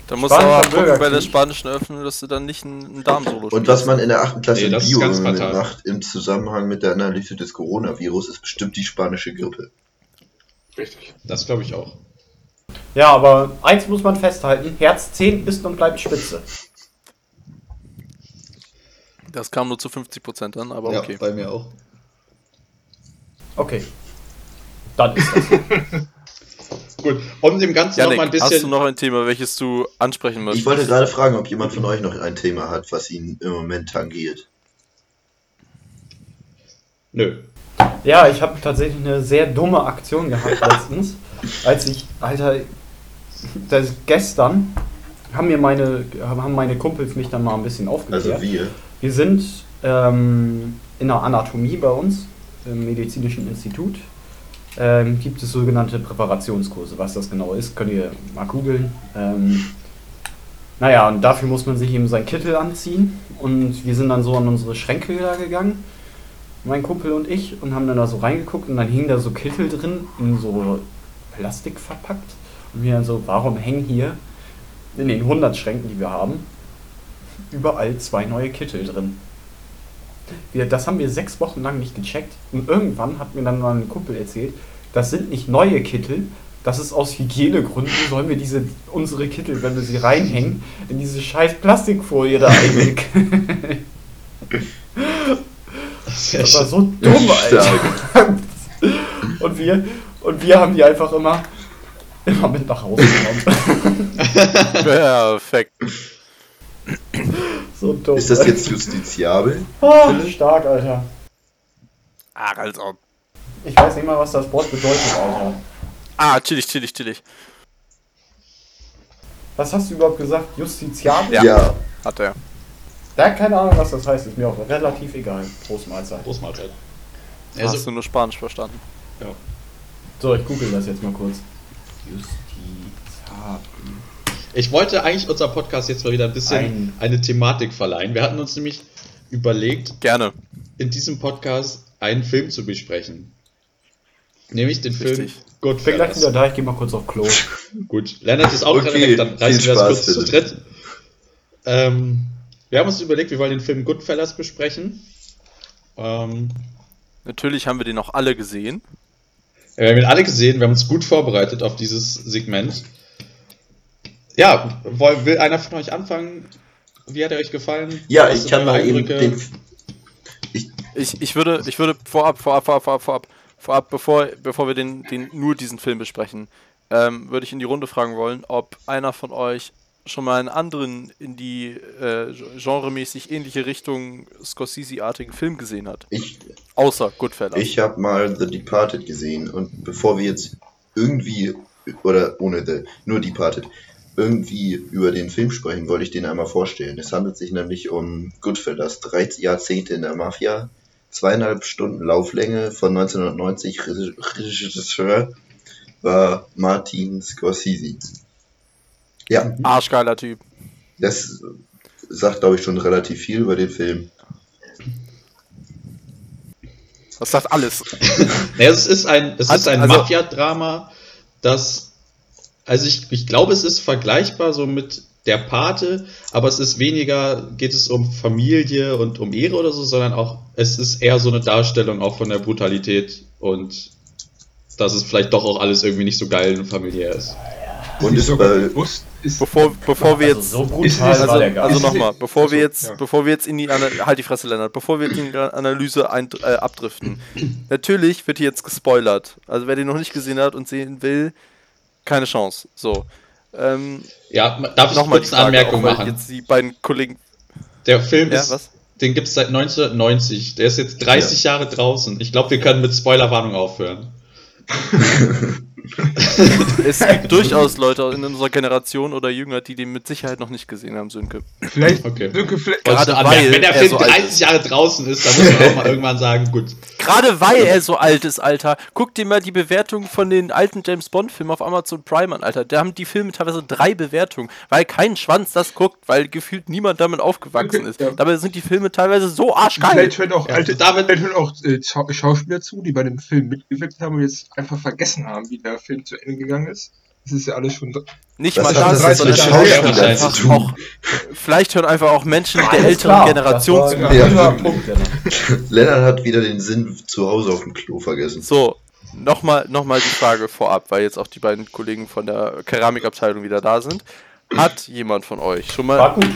Da musst du aber gucken bei der spanischen Öffnung, dass du dann nicht ein, ein Darmsolo Und was man in der 8. Klasse Nee, Bio macht im Zusammenhang mit der Analyse des Coronavirus, ist bestimmt die spanische Grippe. richtig. Das glaube ich auch. Ja, aber eins muss man festhalten: Herz 10 ist und bleibt spitze. Das kam nur zu 50% dann, aber Ja, okay. bei mir auch. Okay. Dann ist das. Gut, um dem Ganzen noch Janik, mal ein hast du bisschen. noch ein Thema, welches du ansprechen möchtest? Ich wollte gerade fragen, ob jemand von euch noch ein Thema hat, was ihn im Moment tangiert. Nö. Ja, ich habe tatsächlich eine sehr dumme Aktion gehabt letztens, als ich, Alter, das gestern haben mir meine, haben meine Kumpels mich dann mal ein bisschen aufgeklärt. Also wir. Wir sind ähm, in der Anatomie bei uns, im medizinischen Institut, ähm, gibt es sogenannte Präparationskurse. Was das genau ist, könnt ihr mal googeln. Ähm, Naja, und dafür muss man sich eben sein Kittel anziehen. Und wir sind dann so an unsere Schränke da gegangen, mein Kumpel und ich, und haben dann da so reingeguckt und dann hing da so Kittel drin, in so Plastik verpackt. Und wir dann so, warum hängen hier in den 100 Schränken, die wir haben, überall zwei neue Kittel drin? Wir, das haben wir sechs Wochen lang nicht gecheckt. Und irgendwann hat mir dann mal ein Kumpel erzählt, das sind nicht neue Kittel, das ist aus Hygienegründen, sollen wir diese, unsere Kittel, wenn wir sie reinhängen, in diese scheiß Plastikfolie da einwickeln. Sehr Das war so dumm, Alter. Und wir, und wir haben die einfach immer, immer mit nach Hause genommen. Perfekt. So dumm. Ist das jetzt justiziabel? Ah, stark, Alter. Ah, als ob. Ich weiß nicht mal, was das Wort bedeutet, Alter. Ah, chillig, chillig, chillig. Was hast du überhaupt gesagt? Justiziabel? Ja. Hat er. Der hat keine Ahnung, was das heißt. Ist mir auch relativ egal. Prost Mahlzeit. Großmahlzeit. Hast Also, du nur Spanisch verstanden? So, ich google das jetzt mal kurz. Justiziabel. Ich wollte eigentlich unser Podcast jetzt mal wieder ein bisschen Ein- eine Thematik verleihen. Wir hatten uns nämlich überlegt, Gerne. in diesem Podcast einen Film zu besprechen. Nämlich den Richtig. Film bin gleich wieder Goodfellas. da, ich geh mal kurz auf Klo. Gut, Lennart ist auch Okay, gerade weg, dann reißen wir das kurz zu bitte. dritt. Ähm, wir haben uns überlegt, wir wollen den Film Goodfellas besprechen. Ähm, Natürlich haben wir den auch alle gesehen. wir haben ihn alle gesehen, wir haben uns gut vorbereitet auf dieses Segment. Ja, woll- will einer von euch anfangen? Wie hat er euch gefallen? Ja, Was ich kann mal eben den. Ich, ich würde, ich würde vorab, vorab, vorab, vorab, vorab, vorab, bevor, bevor wir den, den, nur diesen Film besprechen, ähm, würde ich in die Runde fragen wollen, ob einer von euch schon mal einen anderen in die äh, genremäßig ähnliche Richtung Scorsese-artigen Film gesehen hat. Ich, Außer Goodfellas. ich habe mal The Departed gesehen und bevor wir jetzt irgendwie, oder ohne The, nur Departed, irgendwie über den Film sprechen, wollte ich den einmal vorstellen. Es handelt sich nämlich um Goodfellas, 13 Jahrzehnte in der Mafia, zweieinhalb Stunden Lauflänge von 1990, Reg- Regisseur war Martin Scorsese. Ja, Arschgeiler Typ. das sagt, glaube ich, schon relativ viel über den Film. Das sagt alles. Ja, es ist ein, es ist ein also- Mafia-Drama, das, also ich, ich glaube, es ist vergleichbar so mit der Pate, aber es ist weniger, geht es um Familie und um Ehre oder so, sondern auch, es ist eher so eine Darstellung auch von der Brutalität und dass es vielleicht doch auch alles irgendwie nicht so geil und familiär ist. Und ist ist sogar bei, bewusst, ist, Bevor, bevor wir Also jetzt. so ist- Also, gar also nicht. nochmal, bevor wir Achso, jetzt, ja. bevor wir jetzt in die Ana halt die Fresse, Lennart, bevor wir in die Analyse ein, äh, abdriften. Natürlich wird hier jetzt gespoilert. Also wer den noch nicht gesehen hat und sehen will, keine Chance. So. Ähm, Ja, darf ich nochmal kurz eine Anmerkung machen? Jetzt die beiden Kollegen. Der Film Ja, ist, was? den gibt es seit 1990, der ist jetzt 30 Jahre draußen. Ich glaube, wir können mit Spoilerwarnung aufhören. Es gibt durchaus Leute in unserer Generation oder jünger, die den mit Sicherheit noch nicht gesehen haben, Sönke. vielleicht, Okay. Sönke, vielleicht, Gerade Also, weil wenn der er Film so alt 30 ist. Jahre draußen ist, dann muss man auch mal irgendwann sagen, gut. Gerade weil er so alt ist, Alter. Guck dir mal die Bewertung von den alten James Bond-Filmen auf Amazon Prime an, Alter. Da haben die Filme teilweise drei Bewertungen, weil kein Schwanz das guckt, weil gefühlt niemand damit aufgewachsen ist. Ja. Dabei sind die Filme teilweise so arschgeil. vielleicht hören auch Ja, alte, damit- vielleicht hören auch äh, Schau- Schauspieler zu, die bei dem Film mitgewirkt haben und jetzt einfach vergessen haben, wie der Film zu Ende gegangen ist. Das ist ja alles schon. Nicht Was mal das, das sondern mit vielleicht Schauspielern hören zu auch, vielleicht hören einfach auch Menschen der älteren klar, Generation das zu. Ja. Lennart. Hat wieder den Sinn zu Hause auf dem Klo vergessen. So, nochmal noch mal die Frage vorab, weil jetzt auch die beiden Kollegen von der Keramikabteilung wieder da sind. Hat jemand von euch schon mal gut.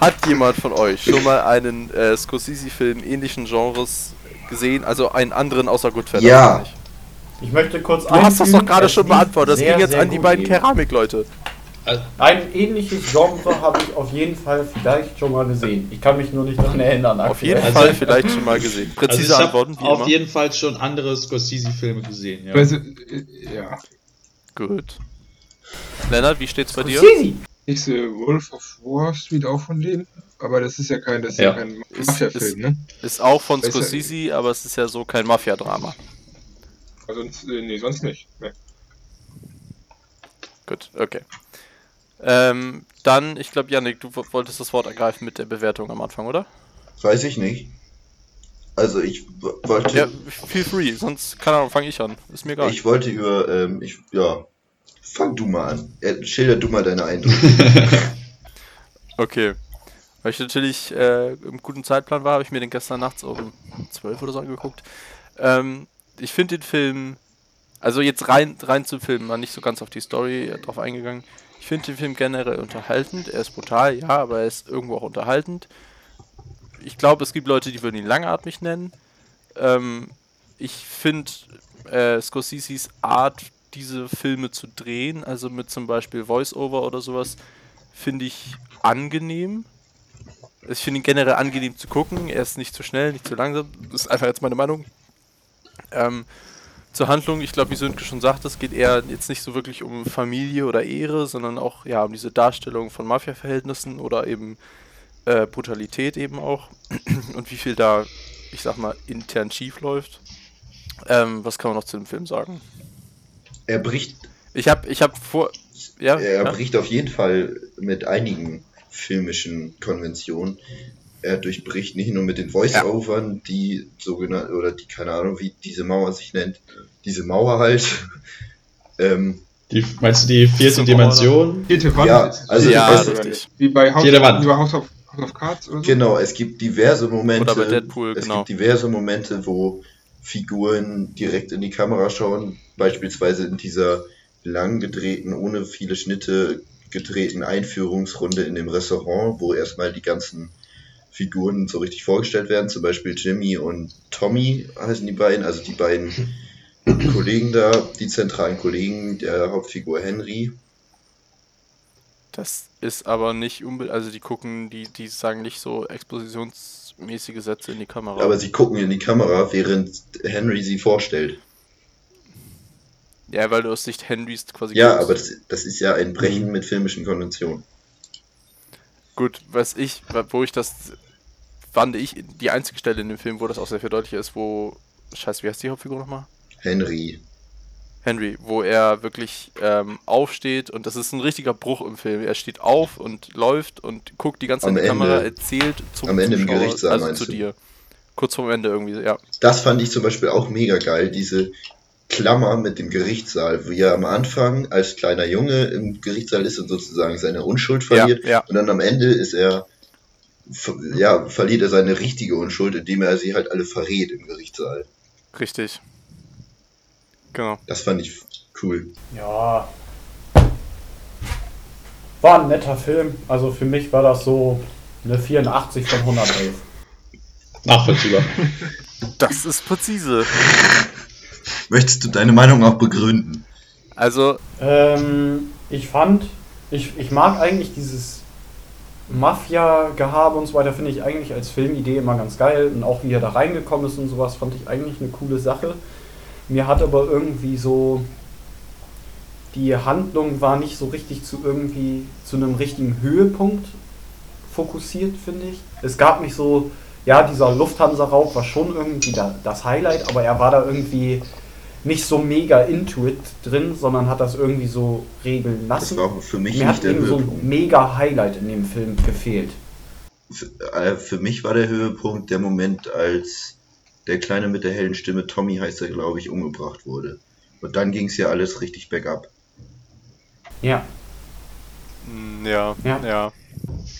Hat jemand von euch schon mal einen äh, Scorsese-Film ähnlichen Genres gesehen? Also einen anderen außer Goodfellas? Ja. ich? Möchte kurz Du hast das doch gerade schon beantwortet. Das sehr, ging jetzt an die beiden. Keramikleute. Ein ähnliches Genre habe ich auf jeden Fall vielleicht schon mal gesehen. Ich kann mich nur nicht daran erinnern. Auf jeden aktuell. Also- Fall vielleicht schon mal gesehen. Also Präzise ich habe Antworten, wie auf immer. jeden Fall schon andere Scorsese-Filme gesehen. Ja. Also, äh, ja. Gut. Lennart, wie steht's bei dir? Scorsese. Ich sehe Wolf of Wall Street auch von denen, aber das ist ja kein, das ist ja. Ja. kein Ist- Mafia-Film, ne? Ist auch von Besser- Scorsese, aber es ist ja so kein Mafia-Drama. Also, sonst, äh, nee, sonst nicht. Nee. Gut, okay. Ähm, dann, ich glaube, Yannick, du wo- wolltest das Wort ergreifen mit der Bewertung am Anfang, oder? Weiß ich nicht. Also ich wollte, Ja, feel free, sonst, keine Ahnung, fange ich an. Ist mir egal. ich wollte über, ähm, ich, ja, fang du mal an. Äh, Schilder du mal deine Eindrücke. Okay. Weil ich natürlich äh, im guten Zeitplan war, habe ich mir den gestern nachts um 12 oder so angeguckt. Ähm, ich finde den Film, also jetzt rein, rein zum Film, mal nicht so ganz auf die Story äh, drauf eingegangen. Ich finde den Film generell unterhaltend. Er ist brutal, ja, aber er ist irgendwo auch unterhaltend. Ich glaube, es gibt Leute, die würden ihn langatmig nennen. Ähm, ich finde äh, Scorseses Art, diese Filme zu drehen, also mit zum Beispiel Voice-Over oder sowas, finde ich angenehm. Ich finde ihn generell angenehm zu gucken. Er ist nicht zu schnell, nicht zu langsam. Das ist einfach jetzt meine Meinung. Ähm, zur Handlung, ich glaube, wie Sönke schon sagt, es geht eher jetzt nicht so wirklich um Familie oder Ehre, sondern auch ja um diese Darstellung von Mafia-Verhältnissen oder eben äh, Brutalität eben auch und wie viel da, ich sag mal, intern schief läuft. Ähm, was kann man noch zu dem Film sagen? er bricht, Ich habe, ich habe vor, ja, er ja? bricht auf jeden Fall mit einigen filmischen Konventionen. Er durchbricht nicht nur mit den Voice-Overn, die sogenannten, oder die, keine Ahnung, wie diese Mauer sich nennt, diese Mauer halt. ähm, Die, meinst du die vierte Dimension? Vierte Wand Ja, also Ja, es- richtig. Wie bei House, Wand. wie bei House of, House of Cards oder so. Genau, es gibt diverse Momente. Oder bei Deadpool, es genau. gibt diverse Momente, wo Figuren direkt in die Kamera schauen, beispielsweise in dieser lang gedrehten, ohne viele Schnitte gedrehten Einführungsrunde in dem Restaurant, wo erstmal die ganzen Figuren so richtig vorgestellt werden, zum Beispiel Jimmy und Tommy heißen die beiden, also die beiden Kollegen da, die zentralen Kollegen der Hauptfigur Henry. Das ist aber nicht unbedingt, also die gucken, die, die sagen nicht so expositionsmäßige Sätze in die Kamera. Aber sie gucken in die Kamera, während Henry sie vorstellt. Ja, weil du aus Sicht Henrys quasi Ja, aber das, das ist ja ein Brechen mit filmischen Konventionen. Gut, was ich, wo ich das, fand ich, die einzige Stelle in dem Film, wo das auch sehr viel deutlicher ist, wo, scheiße, wie heißt die Hauptfigur nochmal? Henry. Henry, wo er wirklich ähm, aufsteht und das ist ein richtiger Bruch im Film. Er steht auf und läuft und guckt die ganze Zeit in die Kamera, Ende. erzählt zum Am Ende im Zuschauer, Gerichtssaal, also zu du? dir. Kurz vorm Ende irgendwie, ja. Das fand ich zum Beispiel auch mega geil, diese Klammer mit dem Gerichtssaal, wie er am Anfang als kleiner Junge im Gerichtssaal ist und sozusagen seine Unschuld verliert. Ja, ja. Und dann am Ende ist er, ja, verliert er seine richtige Unschuld, indem er sie halt alle verrät im Gerichtssaal. Richtig. Genau. Das fand ich cool. Ja. War ein netter Film. Also für mich war das so eine 84 von 111. Nachvollziehbar. Das ist präzise. Möchtest du deine Meinung auch begründen? Also, Ähm, ich fand, ich, ich mag eigentlich dieses Mafia-Gehabe und so weiter, finde ich eigentlich als Filmidee immer ganz geil. Und auch wie er da reingekommen ist und sowas, fand ich eigentlich eine coole Sache. Mir hat aber irgendwie so. Die Handlung war nicht so richtig zu irgendwie zu einem richtigen Höhepunkt fokussiert, finde ich. Es gab nicht so, ja, dieser Lufthansa-Raub war schon irgendwie da, das Highlight, aber er war da irgendwie nicht so mega into it drin, sondern hat das irgendwie so regeln Das lassen. war auch für mich Mir nicht hat der eben so ein Höhepunkt. mega Highlight in dem Film gefehlt. Für, äh, für mich war der Höhepunkt der Moment, als der Kleine mit der hellen Stimme, Tommy heißt er, glaube ich, umgebracht wurde. Und dann ging es ja alles richtig bergab. Ja. mm, ja, Ja. ja.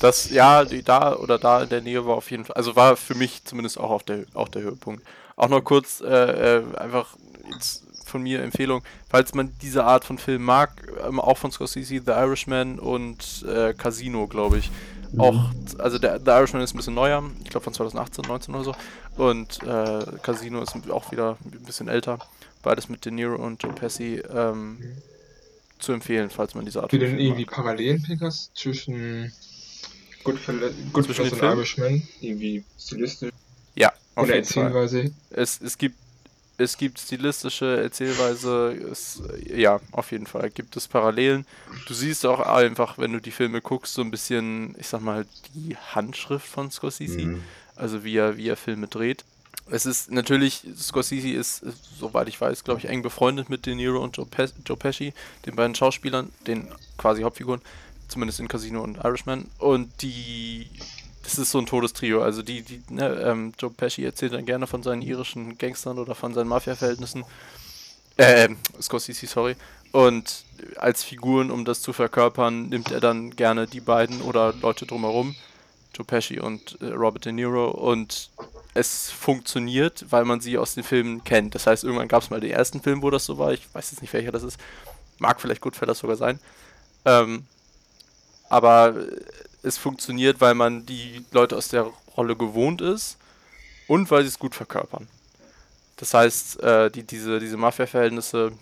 Das, ja, die da oder da in der Nähe war auf jeden Fall, also war für mich zumindest auch auf der, auch der Höhepunkt. Auch noch kurz, äh, äh, einfach von mir Empfehlung, falls man diese Art von Film mag, ähm, auch von Scorsese, The Irishman und äh, Casino, glaube ich. Auch, also der The Irishman ist ein bisschen neuer, ich glaube von 2018, 19 oder so. Und äh, Casino ist auch wieder ein bisschen älter. Beides mit De Niro und Joe Pesci ähm, zu empfehlen, falls man diese Art Für von Film irgendwie mag. Parallelen, Pickers, zwischen Goodfellas, und Filmen? Irishman, irgendwie stilistisch Ja, auf oder jeden Fall. Es, es gibt es gibt stilistische Erzählweise, es, ja, auf jeden Fall gibt es Parallelen. Du siehst auch einfach, wenn du die Filme guckst, so ein bisschen, ich sag mal, die Handschrift von Scorsese, Mhm. also wie er, wie er Filme dreht. Es ist natürlich, Scorsese ist, ist, soweit ich weiß, glaube ich, eng befreundet mit De Niro und Joe, Pe Joe Pesci, den beiden Schauspielern, den quasi Hauptfiguren, zumindest in Casino und Irishman. Und die, das ist so ein Todestrio. Also die, die, ne, ähm, Joe Pesci erzählt dann gerne von seinen irischen Gangstern oder von seinen Mafia-Verhältnissen. Äh, Scorsese, sorry. Und als Figuren, um das zu verkörpern, nimmt er dann gerne die beiden oder Leute drumherum. Joe Pesci und äh, Robert De Niro. Und es funktioniert, weil man sie aus den Filmen kennt. Das heißt, irgendwann gab es mal den ersten Film, wo das so war. Ich weiß jetzt nicht, welcher das ist. Mag vielleicht Goodfellas sogar sein. Ähm, aber es funktioniert, weil man die Leute aus der Rolle gewohnt ist und weil sie es gut verkörpern. Das heißt, äh, die, diese, diese Mafia-Verhältnisse,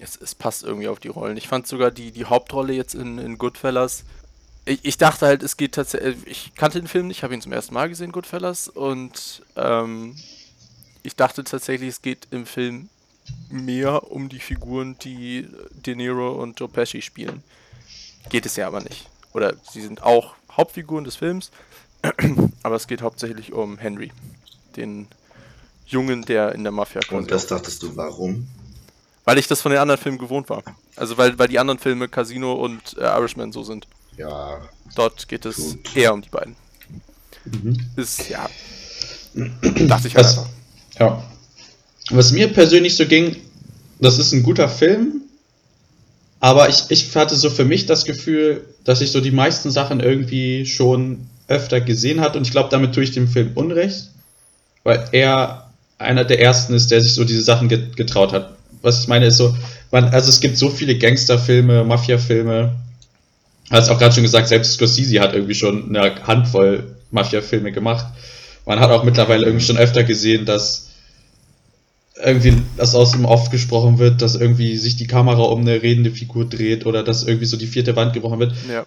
es, es passt irgendwie auf die Rollen. Ich fand sogar die, die Hauptrolle jetzt in, in Goodfellas, ich, ich dachte halt, es geht tatsächlich, ich kannte den Film nicht, habe ihn zum ersten Mal gesehen, Goodfellas, und ähm, ich dachte tatsächlich, es geht im Film mehr um die Figuren, die De Niro und Joe Pesci spielen. Geht es ja aber nicht. Oder sie sind auch Hauptfiguren des Films, aber es geht hauptsächlich um Henry, den Jungen, der in der Mafia quasi Und das dachtest du, warum? Weil ich das von den anderen Filmen gewohnt war. Also weil, weil die anderen Filme Casino und äh, Irishman so sind. Ja, Dort geht es Gut. eher um die beiden. Mhm. Ist, ja. dachte ich halt Das- einfach. Ja. Was mir persönlich so ging, das ist ein guter Film, aber ich, ich hatte so für mich das Gefühl, dass ich so die meisten Sachen irgendwie schon öfter gesehen hat und ich glaube, damit tue ich dem Film Unrecht, weil er einer der ersten ist, der sich so diese Sachen get getraut hat. Was ich meine ist so, man, also es gibt so viele Gangsterfilme, Mafia-Filme, hast auch gerade schon gesagt, selbst Scorsese hat irgendwie schon eine Handvoll Mafia-Filme gemacht. Man hat auch mittlerweile irgendwie schon öfter gesehen, dass irgendwie das aus dem Off gesprochen wird, dass irgendwie sich die Kamera um eine redende Figur dreht oder dass irgendwie so die vierte Wand gebrochen wird. Ja.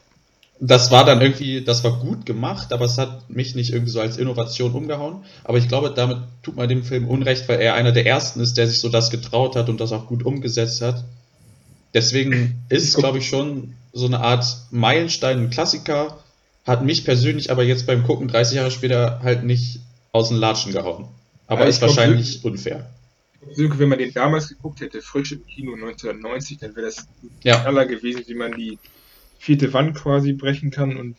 Das war dann irgendwie, das war gut gemacht, aber es hat mich nicht irgendwie so als Innovation umgehauen. Aber ich glaube, damit tut man dem Film Unrecht, weil er einer der ersten ist, der sich so das getraut hat und das auch gut umgesetzt hat. Deswegen ist es, glaube ich, schon so eine Art Meilenstein, ein Klassiker. Hat mich persönlich aber jetzt beim Gucken 30 Jahre später halt nicht aus den Latschen gehauen. Aber Ja, ist wahrscheinlich unfair. Sönke, wenn man den damals geguckt hätte, frisch im Kino 1990, dann wäre das ein Ja. Knaller gewesen, wie man die vierte Wand quasi brechen kann und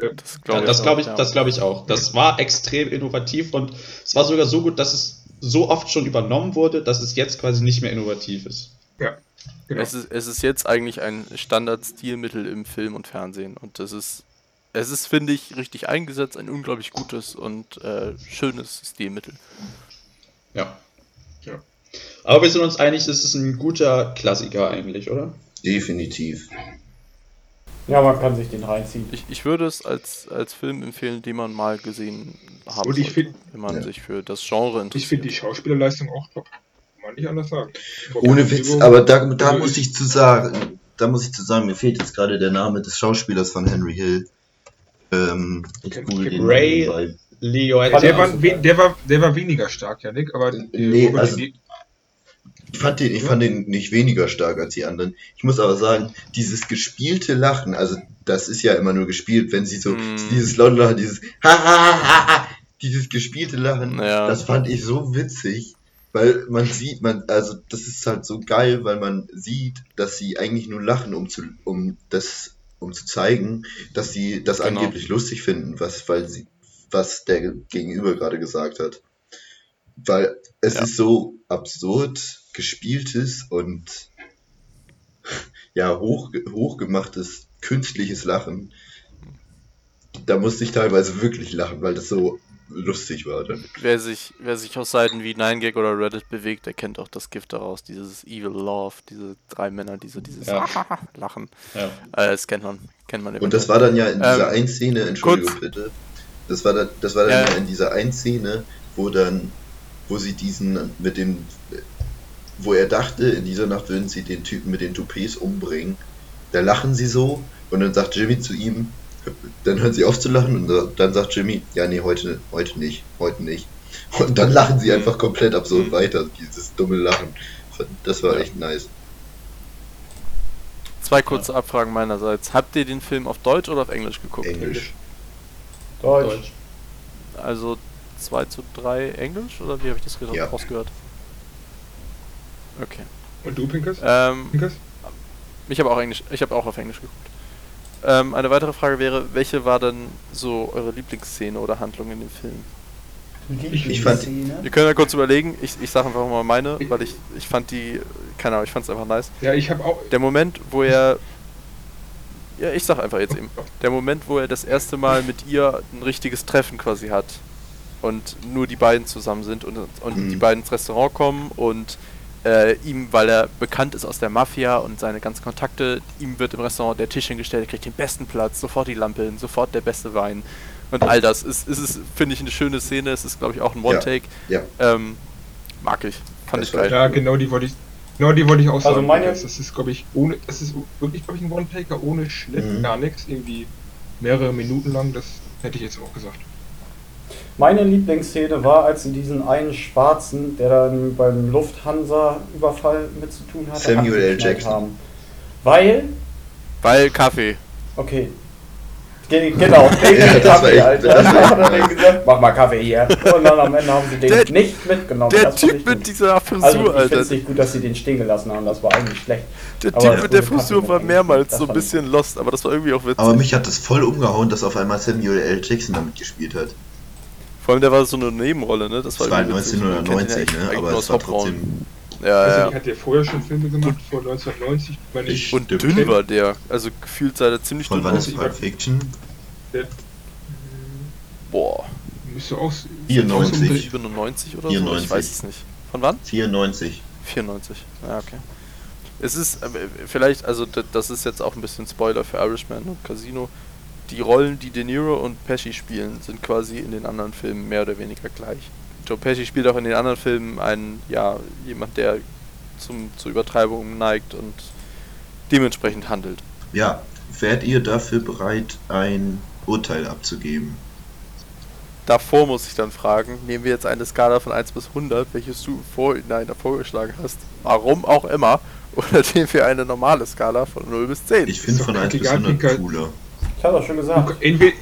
äh, Das Ja, glaube ich, glaube auch, ich, ja. das glaube ich auch. Das war extrem innovativ und es war sogar so gut, dass es so oft schon übernommen wurde, dass es jetzt quasi nicht mehr innovativ ist. genau. Es ist, es ist jetzt eigentlich ein Standardstilmittel im Film und Fernsehen und das ist, es ist, finde ich, richtig eingesetzt, ein unglaublich gutes und äh, schönes Stilmittel. Ja. Ja. Aber wir sind uns einig, es ist ein guter Klassiker eigentlich, oder? definitiv. Ja, man kann sich den reinziehen. Ich, ich würde es als, als Film empfehlen, den man mal gesehen haben Und ich sollte, find- wenn man Ja. sich für das Genre interessiert. ich finde die Schauspielerleistung auch top. Kann man nicht anders sagen. Ohne Witz, aber da, da Also, muss ich zu sagen, da muss ich zu sagen, mir fehlt jetzt gerade der Name des Schauspielers von Henry Hill. Ähm, ich google den Ray-. Leo Der Ja, war, der, war, der war weniger stark, Janik, aber äh, Nee, also- De- Ich fand den, ich fand den nicht weniger stark als die anderen. Ich muss aber sagen, dieses gespielte Lachen, also das ist ja immer nur gespielt, wenn sie so Mm. dieses laute Lachen, dieses ha, ha, ha, ha, dieses gespielte Lachen, Ja. das fand ich so witzig, weil man sieht, man, also das ist halt so geil, weil man sieht, dass sie eigentlich nur lachen, um zu, um das, um zu zeigen, dass sie das Genau. angeblich lustig finden, was, weil sie, was der Gegenüber gerade gesagt hat. Weil es Ja. ist so absurd gespieltes und ja, hoch, hochgemachtes künstliches Lachen. Da musste ich teilweise wirklich lachen, weil das so lustig war dann. Wer sich, wer sich auf Seiten wie 9gag oder Reddit bewegt, der kennt auch das Gift daraus, dieses Evil Love, diese drei Männer, die so dieses Ja. Lachen. Ja. Äh, das kennt man, kennt man Und das war dann ja in dieser Ähm, einen Szene, Entschuldigung kurz- bitte, das war dann, das war dann ja, ja. in dieser einen Szene, wo dann, wo sie diesen mit dem, wo er dachte, in dieser Nacht würden sie den Typen mit den Toupets umbringen. Da lachen sie so und dann sagt Jimmy zu ihm, dann hören sie auf zu lachen und dann sagt Jimmy, ja nee, heute, heute nicht, heute nicht. Und dann lachen sie einfach komplett absurd Mhm. weiter, dieses dumme Lachen. Das war Ja. echt nice. Zwei kurze Abfragen meinerseits. Habt ihr den Film auf Deutsch oder auf Englisch geguckt? Englisch. Deutsch. Also 2 zu 3 Englisch oder wie habe ich das gerade Ja. rausgehört? Okay. Und du, Pinkas? Ähm, Pinkas? ich habe auch Englisch, ich habe auch auf Englisch geguckt. Ähm, eine weitere Frage wäre, welche war denn so eure Lieblingsszene oder Handlung in dem Film? Ich fand- Wir können ja kurz überlegen, ich, ich sage einfach mal meine, weil ich, ich fand die, keine Ahnung, ich fand es einfach nice. Ja, ich habe auch. Der Moment, wo er. Ja, ich sag einfach jetzt eben. Der Moment, wo er das erste Mal mit ihr ein richtiges Treffen quasi hat. Und nur die beiden zusammen sind und, und Mhm. die beiden ins Restaurant kommen und äh, ihm, weil er bekannt ist aus der Mafia und seine ganzen Kontakte, ihm wird im Restaurant der Tisch hingestellt, er kriegt den besten Platz, sofort die Lampe hin, sofort der beste Wein. Und all das ist, ist, ist finde ich, eine schöne Szene. Es ist, glaube ich, auch ein One-Take. Ja. Ähm, mag ich. Fand Das ich geil. Ja, genau die wollte ich. Genau die wollte ich auch Also sagen. meine- Pinkas. Das ist, glaube ich, ohne. Das ist wirklich, glaube ich, ein One-Taker ohne Schnitt, Mhm. gar nichts. Irgendwie mehrere Minuten lang. Das hätte ich jetzt auch gesagt. Meine Lieblingsszene war, als sie diesen einen Schwarzen, der dann beim Lufthansa-Überfall mit zu tun hatte, Samuel L. Jackson. Haben. Weil, Weil Kaffee. okay. Ge- Genau, den Ja, das war Kaffee, echt- Alter. das war hat dann gesagt, mach mal Kaffee hier. Und dann am Ende haben sie den Der- nicht mitgenommen. Der Das Typ ich mit dieser Frisur, Also ich finde Alter. es nicht gut, dass sie den stehen gelassen haben, das war eigentlich schlecht. Der Aber Typ mit der Frisur war mehrmals so ein ich. bisschen lost, aber das war irgendwie auch witzig. Aber mich hat das voll umgehauen, dass auf einmal Samuel L. Jackson damit gespielt hat. Vor allem, der war so eine Nebenrolle, ne? Das Das war irgendwie witzig. Man kennt ihn 1990, eigentlich- ne? Aber es war trotzdem. Ja, Also, ja. die hat ja vorher schon Filme gemacht, vor 1990. Ich meine, Ich- Und dünn war der. Also gefühlt sah der ziemlich Von dünn wann aus. ist Pulp Fiction? Boah. müsste auch. 94. 97 oder so? 94. Ich weiß es nicht. Von wann? 94. 94. Ja, okay. Es ist äh, vielleicht, also d- das ist jetzt auch ein bisschen Spoiler für Irishman und Casino. Die Rollen, die De Niro und Pesci spielen, sind quasi in den anderen Filmen mehr oder weniger gleich. Joe Pesci spielt auch in den anderen Filmen einen, ja, jemand, der zum, zu Übertreibungen neigt und dementsprechend handelt. Ja, wärt ihr dafür bereit, ein Urteil abzugeben? Davor muss ich dann fragen, nehmen wir jetzt eine Skala von 1 bis 100, welches du vor, nein, vorgeschlagen hast, warum auch immer, oder nehmen wir eine normale Skala von 0 bis 10? Ich finde von 1 bis egal, 100 Pika. cooler. Ich habe doch schon gesagt. Entweder,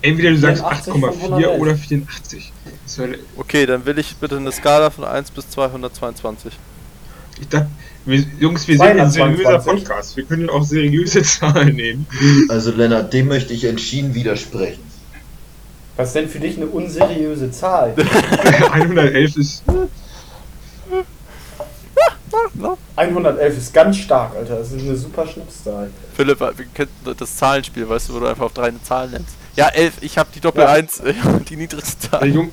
entweder du sagst 84 von 8,4 111. oder 84. Das wäre- Okay, dann will ich bitte eine Skala von 1 bis 222. Ich dachte, wir, Jungs, wir sind ein seriöser 222. Podcast. Wir können auch seriöse Zahlen nehmen. Also Lennart, dem möchte ich entschieden widersprechen. Was ist denn für dich eine unseriöse Zahl? 111 ist. 111 ist ganz stark, Alter. Das ist eine super Schnapszahl. Philipp, wir kennen das Zahlenspiel, weißt du, wo du einfach auf drei eine Zahl nennst. Ja, 11, ich habe die Doppel Ja. 1, die niedrigste Zahl. Jung,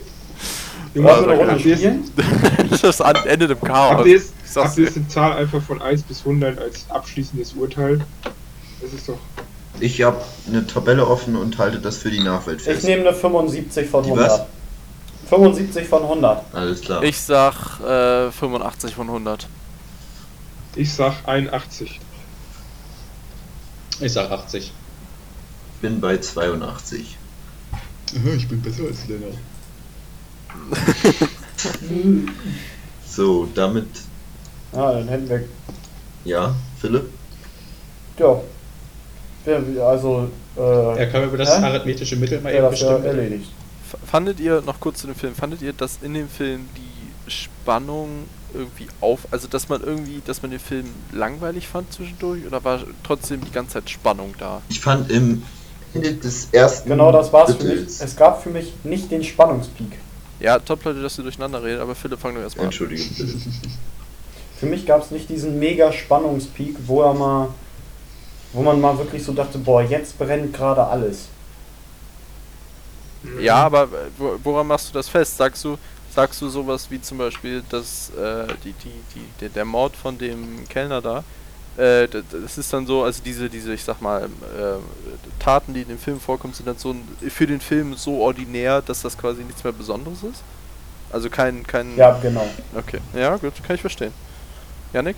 Jungs, Wollen wir eine Runde spielen? das an- endet im Chaos. habt ihr jetzt, Ich habt ihr jetzt eine Zahl einfach von 1 bis 100 als abschließendes Urteil? Das ist doch. Ich habe eine Tabelle offen und halte das für die Nachwelt Ich fest. nehme eine 75 von Die 100. was? 75 von 100. Alles klar. Ich sag äh, 85 von 100. Ich sag 81. Ich sag 80. bin bei 82. Ich bin besser als Lennart. So, damit, Ja, dann hätten wir. ja, Philipp? Ja. Also. Er Äh, kann über das Hä? arithmetische Mittel mal wäre eben ja bestimmen. erledigt. Fandet ihr, noch kurz zu dem Film, fandet ihr, dass in dem Film die Spannung irgendwie auf, also dass man irgendwie, dass man den Film langweilig fand zwischendurch oder war trotzdem die ganze Zeit Spannung da? Ich fand im Ende des ersten Genau das war's für mich. Es gab für mich nicht den Spannungspeak. Ja, top Leute, dass ihr durcheinander redet, aber Philipp, fang doch erstmal an. Entschuldigung, bitte. Für mich gab es nicht diesen mega Spannungspeak, wo er mal. Wo man mal wirklich so dachte, boah, jetzt brennt gerade alles. Ja, aber wo- woran machst du das fest? Sagst du, sagst du sowas wie zum Beispiel, dass äh, die, die, die, der, der Mord von dem Kellner da, äh, das ist dann so, also diese, diese, ich sag mal, äh, Taten, die in dem Film vorkommen, sind dann so für den Film so ordinär, dass das quasi nichts mehr Besonderes ist? Also kein, kein. Ja, genau. Okay. Ja, gut, kann ich verstehen. Janik?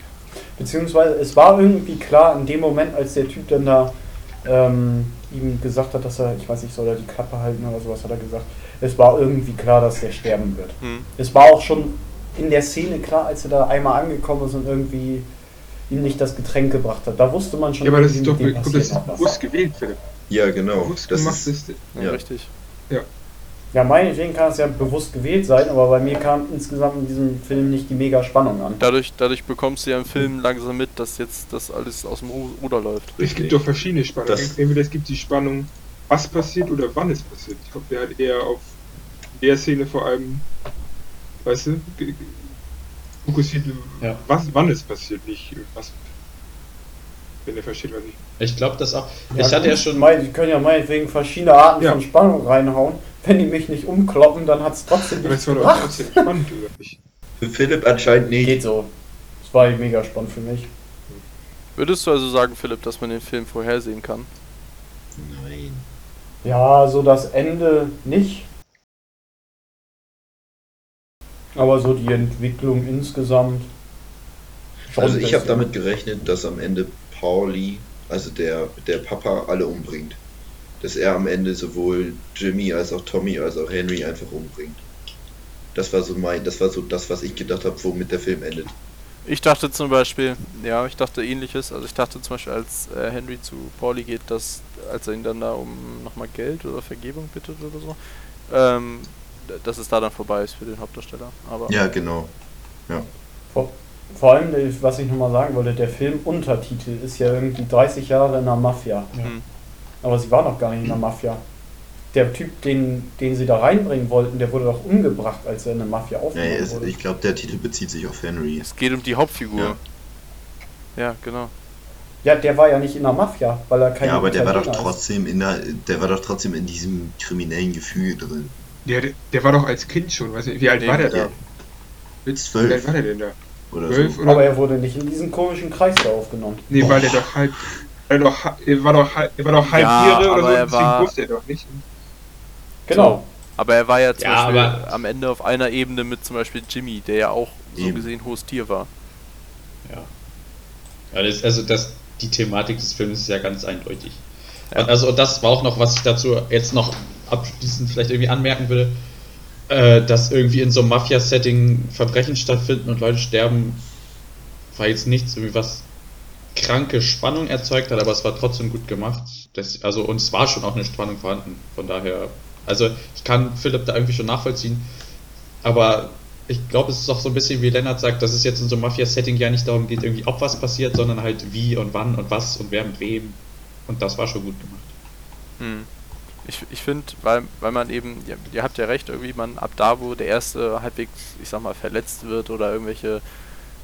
Beziehungsweise es war irgendwie klar in dem Moment, als der Typ dann da ähm, ihm gesagt hat, dass er, ich weiß nicht, soll er die Klappe halten oder sowas hat er gesagt. Es war irgendwie klar, dass der sterben wird. Hm. Es war auch schon in der Szene klar, als er da einmal angekommen ist und irgendwie ihm nicht das Getränk gebracht hat. Da wusste man schon, Ja, aber das ist doch guck, das ist bewusst gewählt, Philipp. Ja, genau. Bewusst Das gemacht ist, ist. Ja, Ja. richtig. Ja, meinetwegen kann es ja bewusst gewählt sein, aber bei mir kam insgesamt in diesem Film nicht die mega Spannung an. Dadurch, dadurch bekommst du ja im Film langsam mit, dass jetzt das alles aus dem Ru- Ruder läuft. Es gibt doch verschiedene Spannungen. Das- Entweder es gibt die Spannung, was passiert oder wann es passiert. Ich glaube, der hat eher auf der Szene vor allem, weißt du, fokussiert, Ja. was, wann es passiert, nicht was. Wenn ihr versteht, was ich. Ich glaube das auch. ich hatte ja schon. mein- Die können ja meinetwegen verschiedene Arten Ja. von Spannung reinhauen. Wenn die mich nicht umkloppen, dann hat es trotzdem Aber nichts es war doch trotzdem spannend, oder nicht? Für Philipp anscheinend nicht. Geht so. Das war mega spannend für mich. Würdest du also sagen, Philipp, dass man den Film vorhersehen kann? Ja, so das Ende nicht. Aber so die Entwicklung insgesamt. Also ich habe damit gerechnet, dass am Ende Pauli, also der, der Papa, alle umbringt. Dass er am Ende sowohl Jimmy als auch Tommy als auch Henry einfach umbringt. Das war so mein, das war so das, was ich gedacht habe, womit der Film endet. Ich dachte zum Beispiel, ja, ich dachte ähnliches. Also ich dachte zum Beispiel, als äh, Henry zu Pauli geht, dass, als er ihn dann da um nochmal Geld oder Vergebung bittet oder so, ähm, dass es da dann vorbei ist für den Hauptdarsteller. Aber Ja, genau. Vor, vor allem, was ich nochmal sagen wollte, der Film-Untertitel ist ja irgendwie 30 Jahre in der Mafia. hm, Aber sie war noch gar nicht in der Mafia. Der Typ, den, den sie da reinbringen wollten, der wurde doch umgebracht, als er in der Mafia Ja, aufgenommen es, wurde. ich glaube, der Titel bezieht sich auf Henry. es geht um die Hauptfigur. Ja, genau. Ja, der war ja nicht in der Mafia, weil er kein Ja, aber der war doch ist. trotzdem in der, der war doch trotzdem in diesem kriminellen Gefühl drin. Der, der war doch als Kind schon, weißt du, wie alt war der da? Ja. Wie alt Zwölf war der denn da? oder Zwölf so. oder? Aber er wurde nicht in diesen komischen Kreis da aufgenommen. Nee, weil der doch halb. Er, doch, er war doch halb, er war doch halb Ja, Tiere oder aber so, er deswegen war- wusste er doch nicht. Genau. Aber er war ja zum Ja, Beispiel aber- am Ende auf einer Ebene mit zum Beispiel Jimmy, der ja auch so Eben. gesehen hohes Tier war. Ja. ja das, also das, die Thematik des Films ist ja ganz eindeutig. Ja. Und also das war auch noch, was ich dazu jetzt noch abschließend vielleicht irgendwie anmerken würde, äh, dass irgendwie in so einem Mafia-Setting Verbrechen stattfinden und Leute sterben, war jetzt nichts irgendwie was kranke Spannung erzeugt hat, aber es war trotzdem gut gemacht. Das, also und es war schon auch eine Spannung vorhanden. Von daher, also ich kann Philipp da irgendwie schon nachvollziehen, aber ich glaube, es ist auch so ein bisschen wie Lennart sagt, dass es jetzt in so einem Mafia-Setting ja nicht darum geht, irgendwie ob was passiert, sondern halt wie und wann und was und wer mit wem. Und das war schon gut gemacht. Hm. Ich, ich finde, weil, weil man eben, ihr, ihr habt ja recht, irgendwie man ab da, wo der erste halbwegs, ich sag mal, verletzt wird oder irgendwelche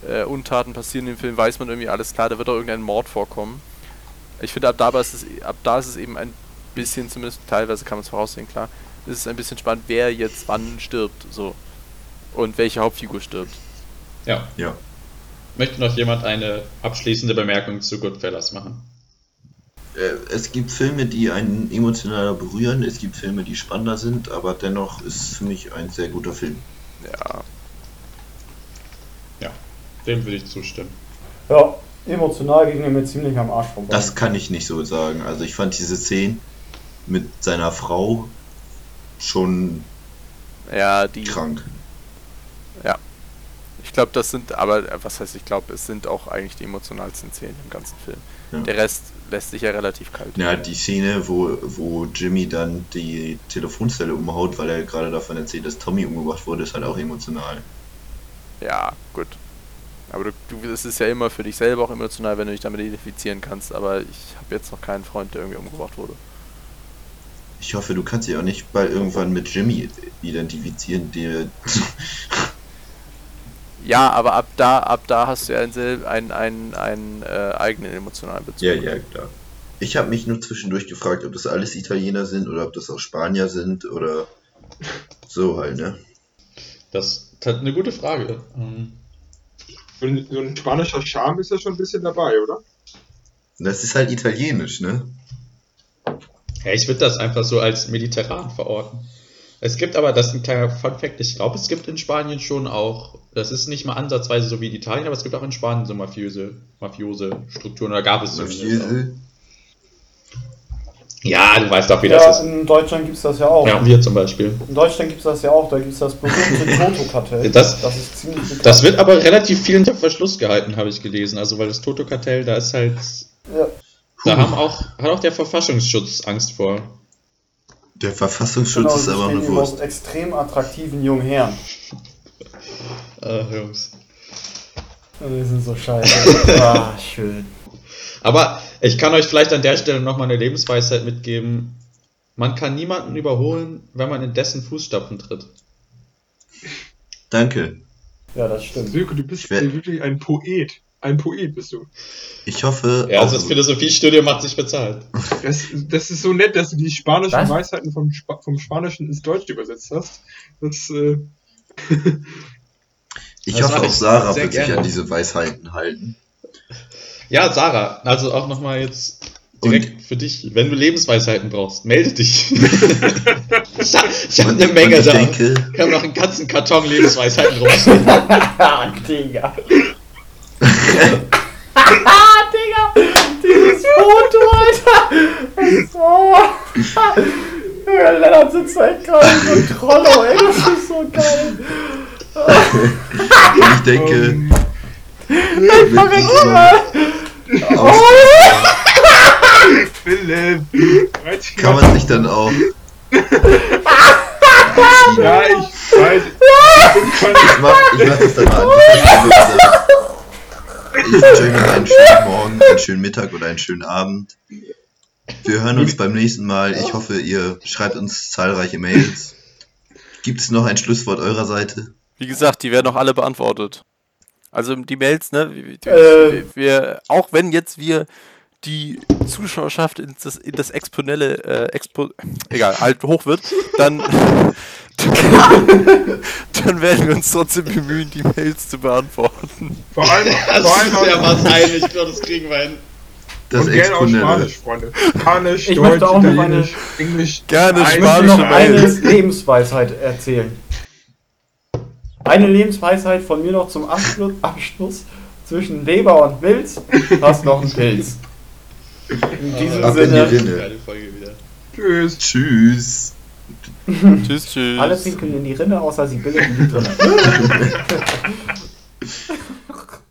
äh, Untaten passieren im Film, weiß man irgendwie alles klar, da wird auch irgendein Mord vorkommen. Ich finde, ab ab da ist es eben ein bisschen, zumindest teilweise kann man es voraussehen, klar, ist es ein bisschen spannend, wer jetzt wann stirbt, so. Und welche Hauptfigur stirbt. Ja. Ja. Möchte noch jemand eine abschließende Bemerkung zu Goodfellas machen? Äh, Es gibt Filme, die einen emotionaler berühren, es gibt Filme, die spannender sind, aber dennoch ist es für mich ein sehr guter Film. Ja, Dem würde ich zustimmen. Ja, emotional ging er mir ziemlich am Arsch vorbei. Das kann ich nicht so sagen. Also ich fand diese Szene mit seiner Frau schon ja, die, krank. ich glaube, das sind, aber äh, was heißt, ich glaube, es sind auch eigentlich die emotionalsten Szenen im ganzen Film. Ja. Der Rest lässt sich ja relativ kalt. Ja, die Szene, wo, wo Jimmy dann die Telefonzelle umhaut, weil er gerade davon erzählt, dass Tommy umgebracht wurde, ist halt auch emotional. Ja, gut. Aber du, du, es ist ja immer für dich selber auch emotional, wenn du dich damit identifizieren kannst. Aber ich habe jetzt noch keinen Freund, der irgendwie umgebracht wurde. Ich hoffe, du kannst dich auch nicht bald irgendwann mit Jimmy identifizieren, der. Ja, aber ab da, ab da hast du ja einen, einen, einen, einen äh, eigenen emotionalen Bezug. ja, ja, klar. Ich habe mich nur zwischendurch gefragt, ob das alles Italiener sind oder ob das auch Spanier sind oder so halt, ne? Das ist halt eine gute Frage. Ein, so ein spanischer Charme ist ja schon ein bisschen dabei, oder? Das ist halt italienisch, ne? Ja, ich würde das einfach so als mediterran verorten. Es gibt aber, das ist ein kleiner Fun-Fact, ich glaube, es gibt in Spanien schon auch, das ist nicht mal ansatzweise so wie in Italien, aber es gibt auch in Spanien so mafiöse, mafiose Strukturen, oder gab es. Mafiöse. Ja, du weißt auch, wie ja, das ist. in Deutschland gibt es das ja auch. Ja, wir zum Beispiel. In Deutschland gibt es das ja auch, da gibt es das berühmte Toto-Kartell. Das- das ist ziemlich bekannt. Das wird aber relativ viel unter Verschluss gehalten, habe ich gelesen. Also, weil das Toto-Kartell, da ist halt, ja. Da haben auch, hat auch der Verfassungsschutz Angst vor. Der Verfassungsschutz Genau, ist aber eine Wurst. extrem attraktiven jungen Herren. Ach, Jungs. Die sind so scheiße. ah, schön. Aber ich kann euch vielleicht an der Stelle nochmal eine Lebensweisheit mitgeben. Man kann niemanden überholen, wenn man in dessen Fußstapfen tritt. Danke. Ja, das stimmt. Silke, du bist wirklich ein Poet. Ein Poet bist du. Ich hoffe, Ja, also das Philosophiestudium macht sich bezahlt. Das, das ist so nett, dass du die spanischen Was? Weisheiten vom, Spa vom Spanischen ins Deutsche übersetzt hast. Das, äh, ich Das hoffe auch ich Sarah wird sich gerne. an diese Weisheiten halten. Ja, Sarah, also auch nochmal jetzt direkt für dich. Wenn du Lebensweisheiten brauchst, melde dich. ich hab, ich hab Und, eine Menge und ich da. denke, Ich habe noch einen ganzen Karton Lebensweisheiten rumstehen. Digga. Digga, dieses Foto, Alter. So. Ja, Lennart sitzt halt gerade so einem Trollo, ey. Das ist so geil. ich denke, ähm, mit dieser, Oh, Philipp! Kann man sich dann auch Ja, ich weiß. Ich Ich mach, ich mach das dann mal an. Ich wünsche euch noch einen schönen Morgen, einen schönen Mittag oder einen schönen Abend. Wir hören uns beim nächsten Mal. Ich hoffe, ihr schreibt uns zahlreiche Mails. Gibt es noch ein Schlusswort eurer Seite? Wie gesagt, die werden auch alle beantwortet. Also die Mails, ne? Wir, Äh. wir, auch wenn jetzt wir die Zuschauerschaft in das, in das exponelle, äh, Expo, egal, halt hoch wird, dann, dann werden wir uns trotzdem bemühen, die Mails zu beantworten. vor allem, Das vor allem ist ja auch, wahrscheinlich. Ich glaube, das kriegen wir hin. Das und gerne auch. Spanisch, Freunde. Spanisch, Ich Deutsch, möchte auch noch Italienisch, Englisch. Gerne Ich möchte noch Spanische eine Mails. Lebensweisheit erzählen. Eine Lebensweisheit von mir noch zum Abschluss. Abschluss. Zwischen Leber und Milz hast noch einen Pilz. In diesem Ab in die Sinne, Rinne. Geile Folge wieder. Tschüss. Tschüss. Tschüss, tschüss. alle pinkeln in die Rinne, außer sie bilden die drinne.